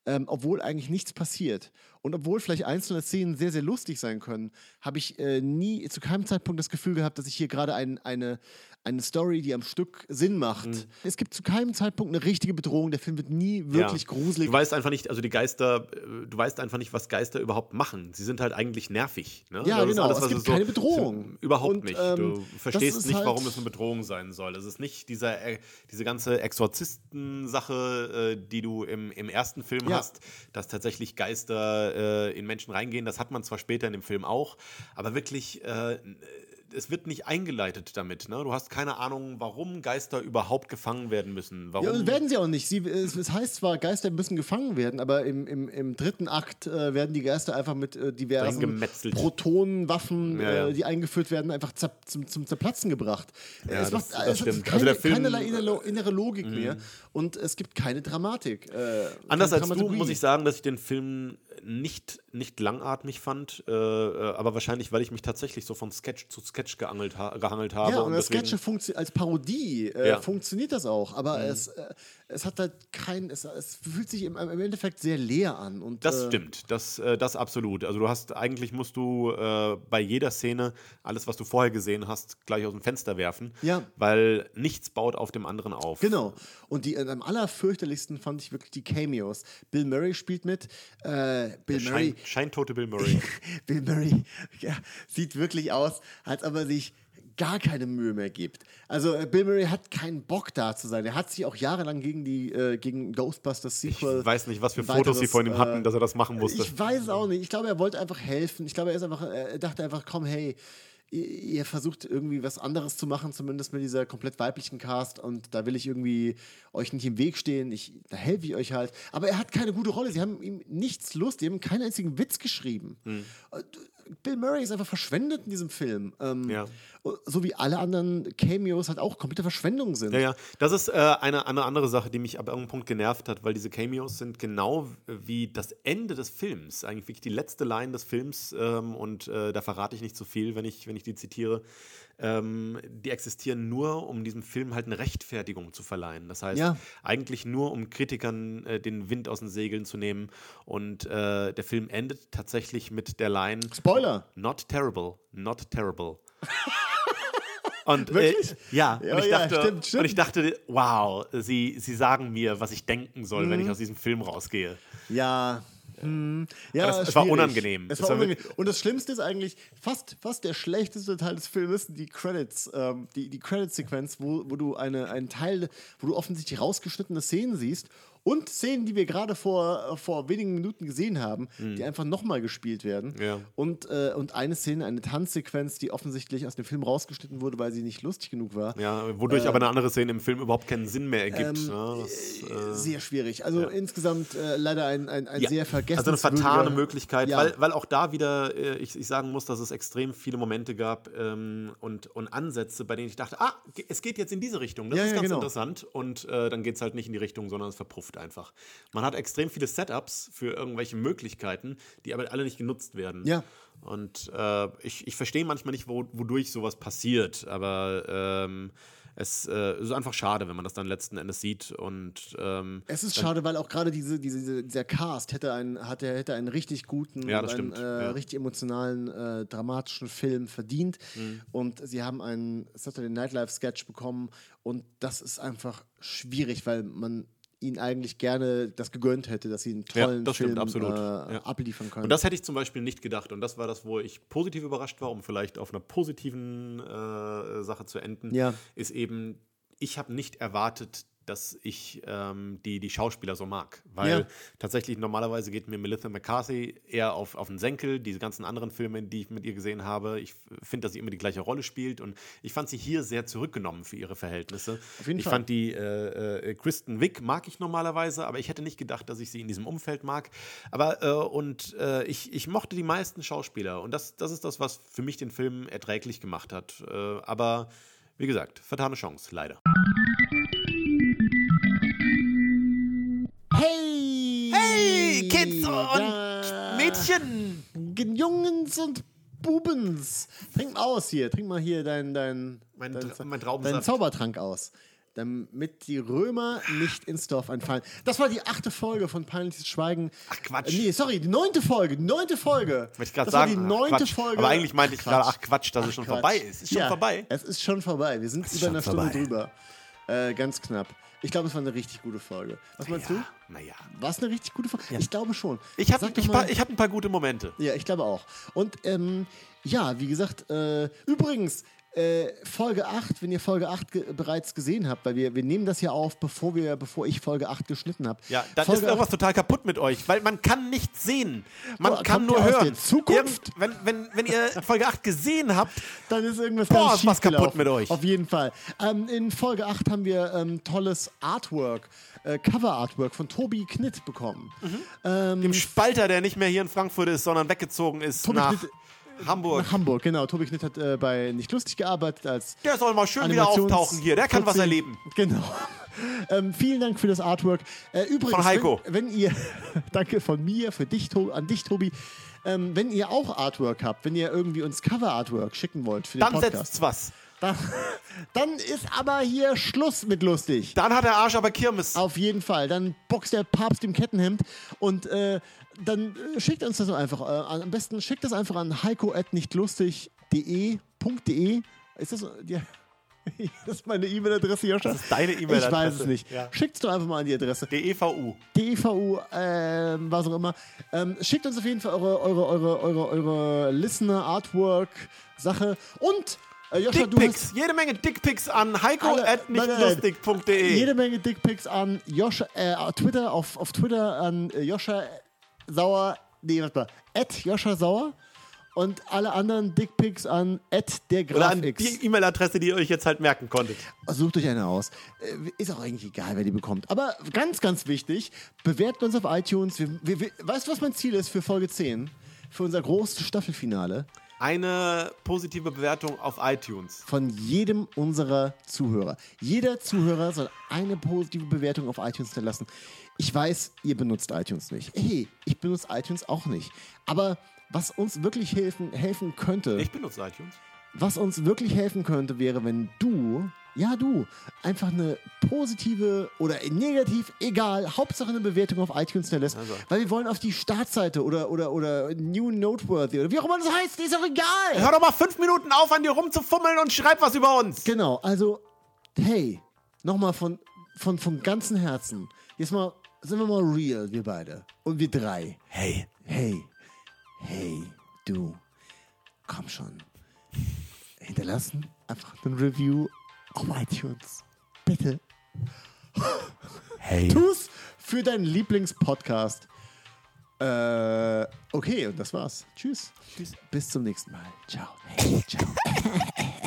ähm, obwohl eigentlich nichts passiert. Und obwohl vielleicht einzelne Szenen sehr, sehr lustig sein können, habe ich äh, nie, zu keinem Zeitpunkt das Gefühl gehabt, dass ich hier gerade ein, eine, eine Story, die am Stück Sinn macht. Mhm. Es gibt zu keinem Zeitpunkt eine richtige Bedrohung. Der Film wird nie wirklich Ja. gruselig. Du weißt einfach nicht, also die Geister, äh, du weißt einfach nicht, was Geister überhaupt machen. Sie sind halt eigentlich nervig. Ne? Ja, Das ist genau. Es was gibt du keine Bedrohung. Überhaupt Und, nicht. ähm, du das verstehst nicht, halt- warum es eine Bedrohung sein soll. Es ist nicht dieser, äh, diese ganze Exorzisten-Sache, äh, die du im, im ersten Film Ja. hast, dass tatsächlich Geister äh, in Menschen reingehen. Das hat man zwar später in dem Film auch, aber wirklich. Äh, es wird nicht eingeleitet damit. Ne? Du hast keine Ahnung, warum Geister überhaupt gefangen werden müssen. Warum Ja, werden sie auch nicht. Sie, es, es heißt zwar, Geister müssen gefangen werden, aber im, im, im dritten Akt äh, werden die Geister einfach mit äh, diversen. Protonenwaffen, Ja, ja. Äh, die eingeführt werden, einfach zer zum, zum Zerplatzen gebracht. Ja, es das- macht, das es hat keine, Also der Film- keinerlei innere, Logik mehr und es gibt keine Dramatik. Äh, Anders keine als du muss ich sagen, dass ich den Film nicht, nicht langatmig fand, äh, äh, aber wahrscheinlich, weil ich mich tatsächlich so von Sketch zu Sketch geangelt ha gehangelt habe. Ja, und das deswegen- Sketche funktio- als Parodie äh, Ja. funktioniert das auch, aber es, äh, es hat halt kein, es, es fühlt sich im, im Endeffekt sehr leer an. Und, Das äh, stimmt, das, äh, das absolut. Also du hast, eigentlich musst du äh, bei jeder Szene alles, was du vorher gesehen hast, gleich aus dem Fenster werfen. Ja. Weil nichts baut auf dem anderen auf. Genau. Und die äh, am allerfürchterlichsten fand ich wirklich die Cameos. Bill Murray spielt mit. Äh, Bill Murray. Schein, scheintote Bill Murray. [LAUGHS] Bill Murray ja, sieht wirklich aus, als ob er sich gar keine Mühe mehr gibt. Also äh, Bill Murray hat keinen Bock da zu sein. Er hat sich auch jahrelang gegen die äh, gegen Ghostbusters Ich Sequel. weiß nicht, was für Fotos sie von ihm hatten, äh, dass er das machen musste. Ich weiß auch nicht. Ich glaube, er wollte einfach helfen. Ich glaube, er ist einfach, er dachte einfach, komm, hey, ihr, versucht irgendwie was anderes zu machen, zumindest mit dieser komplett weiblichen Cast. Und da will ich irgendwie euch nicht im Weg stehen. Ich, da helfe ich euch halt. Aber er hat keine gute Rolle. Sie haben ihm nichts Lust. Die haben keinen einzigen Witz geschrieben. Hm. Bill Murray ist einfach verschwendet in diesem Film. Ähm, Ja. So wie alle anderen Cameos halt auch komplette Verschwendung sind. Ja, ja. Das ist äh, eine, eine andere Sache, die mich ab irgendeinem Punkt genervt hat, weil diese Cameos sind genau wie das Ende des Films, eigentlich wirklich die letzte Line des Films ähm, und äh, da verrate ich nicht zu viel, wenn ich, wenn ich die zitiere. Ähm, die existieren nur, um diesem Film halt eine Rechtfertigung zu verleihen. Das heißt, Ja. eigentlich nur, um Kritikern äh, den Wind aus den Segeln zu nehmen. Und äh, der Film endet tatsächlich mit der Line Spoiler! Not terrible, not terrible. [LAUGHS] Und, Wirklich? Äh, ja, Ja, und, ich ja, dachte, stimmt, stimmt. und ich dachte, wow, sie, sie sagen mir, was ich denken soll, Mhm. wenn ich aus diesem Film rausgehe. Ja. Hm. Ja, Aber es- es war unangenehm. Es war unangenehm. Und das Schlimmste ist eigentlich, fast, fast der schlechteste Teil des Films, die Credits, ähm, die, die Credit-Sequenz, wo, wo du eine, einen Teil, wo du offensichtlich rausgeschnittene Szenen siehst und Szenen, die wir gerade vor, vor wenigen Minuten gesehen haben, die einfach nochmal gespielt werden. Mhm. Ja. Und, äh, und eine Szene, eine Tanzsequenz, die offensichtlich aus dem Film rausgeschnitten wurde, weil sie nicht lustig genug war. Ja, wodurch aber eine andere Szene im Film überhaupt keinen Sinn mehr ergibt. Ähm, ja, das, äh, Sehr schwierig. Also insgesamt äh, leider ein, ein, ein Ja, sehr Also eine vertane Möglichkeit, Ja. weil, weil auch da wieder äh, ich, ich sagen muss, dass es extrem viele Momente gab ähm, und, und Ansätze, bei denen ich dachte, ah, es geht jetzt in diese Richtung. Das Ja, ist ja, ganz genau. interessant. Und äh, dann geht es halt nicht in die Richtung, sondern es verpufft einfach. Man hat extrem viele Setups für irgendwelche Möglichkeiten, die aber alle nicht genutzt werden. Ja. Und äh, ich, ich verstehe manchmal nicht, wo, wodurch sowas passiert, aber ähm, es äh, ist einfach schade, wenn man das dann letzten Endes sieht. Und ähm, Es ist schade, weil auch gerade diese, diese, diese, dieser Cast hätte einen, hatte, hätte einen richtig guten, Ja, einen, äh, ja. richtig emotionalen, äh, dramatischen Film verdient. Mhm. Und sie haben einen Saturday Night Live Sketch bekommen. Und das ist einfach schwierig, weil man ihnen eigentlich gerne das gegönnt hätte, dass sie einen Ja, tollen das Film stimmt. Äh, Ja. abliefern können. Und das hätte ich zum Beispiel nicht gedacht. Und das war das, wo ich positiv überrascht war, um vielleicht auf einer positiven äh, Sache zu enden, Ja. ist eben, ich habe nicht erwartet, dass ich ähm, die, die Schauspieler so mag. Weil Ja. tatsächlich normalerweise geht mir Melissa McCarthy eher auf, auf den Senkel. Diese ganzen anderen Filme, die ich mit ihr gesehen habe, ich finde, dass sie immer die gleiche Rolle spielt. Und ich fand sie hier sehr zurückgenommen für ihre Verhältnisse. Auf jeden ich Fall. fand die äh, äh, Kristen Wick mag ich normalerweise, aber ich hätte nicht gedacht, dass ich sie in diesem Umfeld mag. Aber äh, und äh, ich, ich mochte die meisten Schauspieler und das, das ist das, was für mich den Film erträglich gemacht hat. Äh, aber wie gesagt, vertane Chance, leider. Kids und Ja. Mädchen! Jungens und Bubens. Trink mal aus hier. Trink mal hier dein, dein, Mein dein, mein deinen Traubensaft. Zaubertrank aus. Damit die Römer nicht ins Dorf einfallen. Das war die achte Folge von Peinliches Schweigen. Ach, Quatsch. Äh, nee, sorry, die neunte Folge. Die neunte Folge. Wollte ich gerade sagen, die ach, neunte Quatsch. Folge. Aber eigentlich meinte ich Ach, gerade, ach Quatsch, dass es schon Quatsch. vorbei ist. Ist schon ja, vorbei. Es ist schon vorbei. Wir sind über eine schon Stunde vorbei. drüber. Äh, ganz knapp. Ich glaube, es war eine richtig gute Folge. Was meinst du? Naja. War es eine richtig gute Folge? Ich glaube schon. Ich habe ich, mal- ich hab ein paar gute Momente. Ja, ich glaube auch. Und ähm, ja, wie gesagt, äh, übrigens, äh, Folge 8, wenn ihr Folge 8 ge bereits gesehen habt, weil wir, wir nehmen das ja auf, bevor, wir, bevor ich Folge 8 geschnitten habe. Ja, dann Folge ist irgendwas total kaputt mit euch, weil man kann nichts sehen. Man Boah, kann nur hören. Zukunft? Irgend- wenn, wenn, wenn ihr Folge 8 gesehen habt, dann ist irgendwas Boah, ist was kaputt gelaufen. mit euch. Auf jeden Fall. Ähm, in Folge 8 haben wir ähm, tolles Artwork, äh, Cover-Artwork von Tobi Knitt bekommen. dem Spalter, der nicht mehr hier in Frankfurt ist, sondern weggezogen ist Tobi nach Knitt- Hamburg. Nach Hamburg, genau. Tobi Knitt hat äh, bei Nicht Lustig gearbeitet als Der soll mal schön wieder auftauchen hier. Der kann was 14. erleben. Genau. [LAUGHS] Ähm, vielen Dank für das Artwork. Äh, übrigens, Von Heiko. Wenn, wenn ihr, [LAUGHS] danke von mir, für dich, an dich, Tobi. Ähm, wenn ihr auch Artwork habt, wenn ihr irgendwie uns Cover-Artwork schicken wollt für den Dann Podcast, setzt's was. dann, [LAUGHS] dann ist aber hier Schluss mit lustig. Dann hat der Arsch aber Kirmes. Auf jeden Fall. Dann boxt der Papst im Kettenhemd und äh, dann äh, schickt uns das einfach. Äh, am besten schickt das einfach an heiko.nichtlustig.de.de. Ist das ja, [LAUGHS] das ist meine E-Mail-Adresse, Joscha? Das ist deine E-Mail-Adresse. Ich weiß es nicht. Ja. Schickt es doch einfach mal an die Adresse. DEVU. DEVU, ähm, was auch immer. Ähm, schickt uns auf jeden Fall eure, eure, eure, eure, eure Listener, Artwork, Sache und äh, Joscha, du hast Dickpics. Jede Menge Dickpics an heiko Alle- at nein, nein, nein. nichtlustig.de. jede Menge Dickpics an Joscha, äh, Twitter, auf, auf Twitter an äh, Joscha Sauer, nee, warte mal, at Joscha Sauer und alle anderen Dickpics an at der Oder an die E-Mail-Adresse, die ihr euch jetzt halt merken konntet. Sucht euch eine aus. Äh, Ist auch eigentlich egal, wer die bekommt. Aber ganz, ganz wichtig, bewertet uns auf iTunes. Wir, wir, wir, weißt du, was mein Ziel ist für Folge 10? Für unser großes Staffelfinale? Eine positive Bewertung auf iTunes. Von jedem unserer Zuhörer. Jeder Zuhörer soll eine positive Bewertung auf iTunes hinterlassen. Ich weiß, ihr benutzt iTunes nicht. Hey, ich benutze iTunes auch nicht. Aber was uns wirklich helfen, helfen könnte, Ich benutze iTunes. was uns wirklich helfen könnte, wäre, wenn du, ja du, einfach eine positive oder negativ, egal, Hauptsache eine Bewertung auf iTunes hinterlässt. Also. Weil wir wollen auf die Startseite oder, oder, oder New Noteworthy oder wie auch immer das heißt, ist doch egal. Hör doch mal fünf Minuten auf, an dir rumzufummeln und schreib was über uns. Genau, also, hey, nochmal von, von, von ganzem Herzen. Jetzt mal, sind wir mal real, wir beide. Und wir drei. Hey, Hey, hey, du, komm schon. Hinterlassen einfach ein Review auf iTunes. Bitte. hey. Tu's für deinen Lieblingspodcast. Äh, okay, und das war's. Tschüss. Tschüss. Bis zum nächsten Mal. Ciao. Hey, ciao. [LAUGHS]